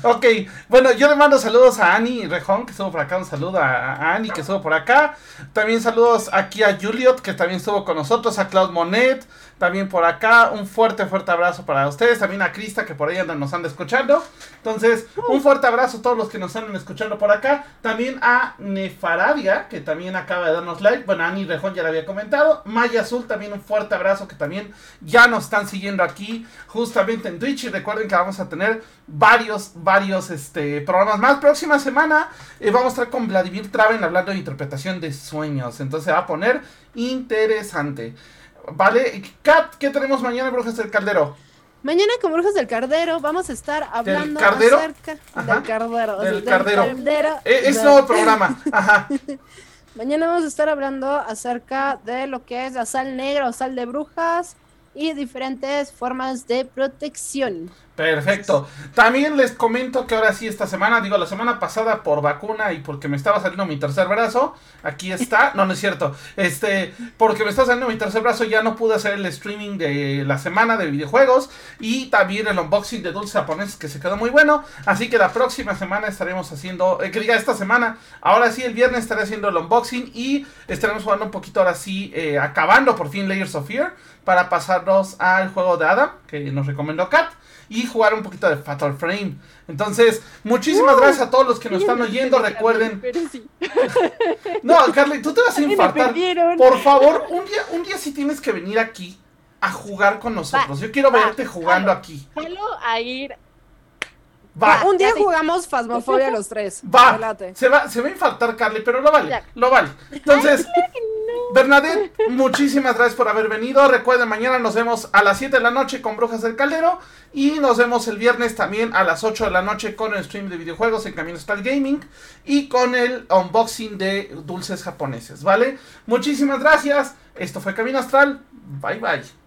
Ok, bueno, yo le mando saludos a Ani Rejón, que estuvo por acá, un saludo a, a Ani, que estuvo por acá. También saludos aquí a Juliot, que también estuvo con nosotros, a Claude Monet, también por acá. Un fuerte, fuerte abrazo para ustedes. También a Krista, que por ahí andan, nos anda escuchando. Entonces, un fuerte abrazo a todos los que nos andan escuchando por acá. También a Nefaradia, que también acaba de darnos like. Bueno, Ani Rejón ya lo había comentado. Maya Azul, también un fuerte abrazo, que también ya nos están siguiendo aquí, justamente en Twitch. Y recuerden que vamos a tener varios, varios este, programas más. Próxima semana eh, vamos a estar con Vladimir Traven hablando de interpretación de sueños. Entonces se va a poner interesante. Vale, Kat, ¿qué tenemos mañana, Brujas del Caldero? Mañana con Brujas del Cardero vamos a estar hablando Cardero? acerca Ajá. del Cardero. Del sí, Cardero. Cardero. Eh, es nuevo programa. Ajá. Mañana vamos a estar hablando acerca de lo que es la sal negra o sal de brujas y diferentes formas de protección. Perfecto. También les comento que ahora sí esta semana, digo la semana pasada por vacuna y porque me estaba saliendo mi tercer brazo, aquí está, no, no es cierto, este, porque me está saliendo mi tercer brazo ya no pude hacer el streaming de la semana de videojuegos y también el unboxing de dulces japoneses que se quedó muy bueno, así que la próxima semana estaremos haciendo, eh, que diga esta semana, ahora sí el viernes estaré haciendo el unboxing y estaremos jugando un poquito ahora sí, eh, acabando por fin Layers of Fear para pasarnos al juego de Adam que nos recomendó Kat y jugar un poquito de Fatal Frame. Entonces, muchísimas gracias a todos los que nos están oyendo. Recuerden. Pero sí. No, Carly, tú te vas a infartar. Por favor, un día, un día sí tienes que venir aquí a jugar con nosotros. Yo quiero va, verte jugando aquí. Jalo a ir. Va, Un día jugamos Fasmofobia los tres. va. Se va, se va a infartar, Carly, pero lo vale. Ya. Lo vale. Entonces, Bernadette, muchísimas gracias por haber venido. Recuerden, mañana nos vemos a las 7 de la noche con Brujas del Caldero. Y nos vemos el viernes también a las 8 de la noche con el stream de videojuegos en Camino Style Gaming. Y con el unboxing de dulces japoneses, ¿vale? Muchísimas gracias. Esto fue Camino Astral. Bye bye.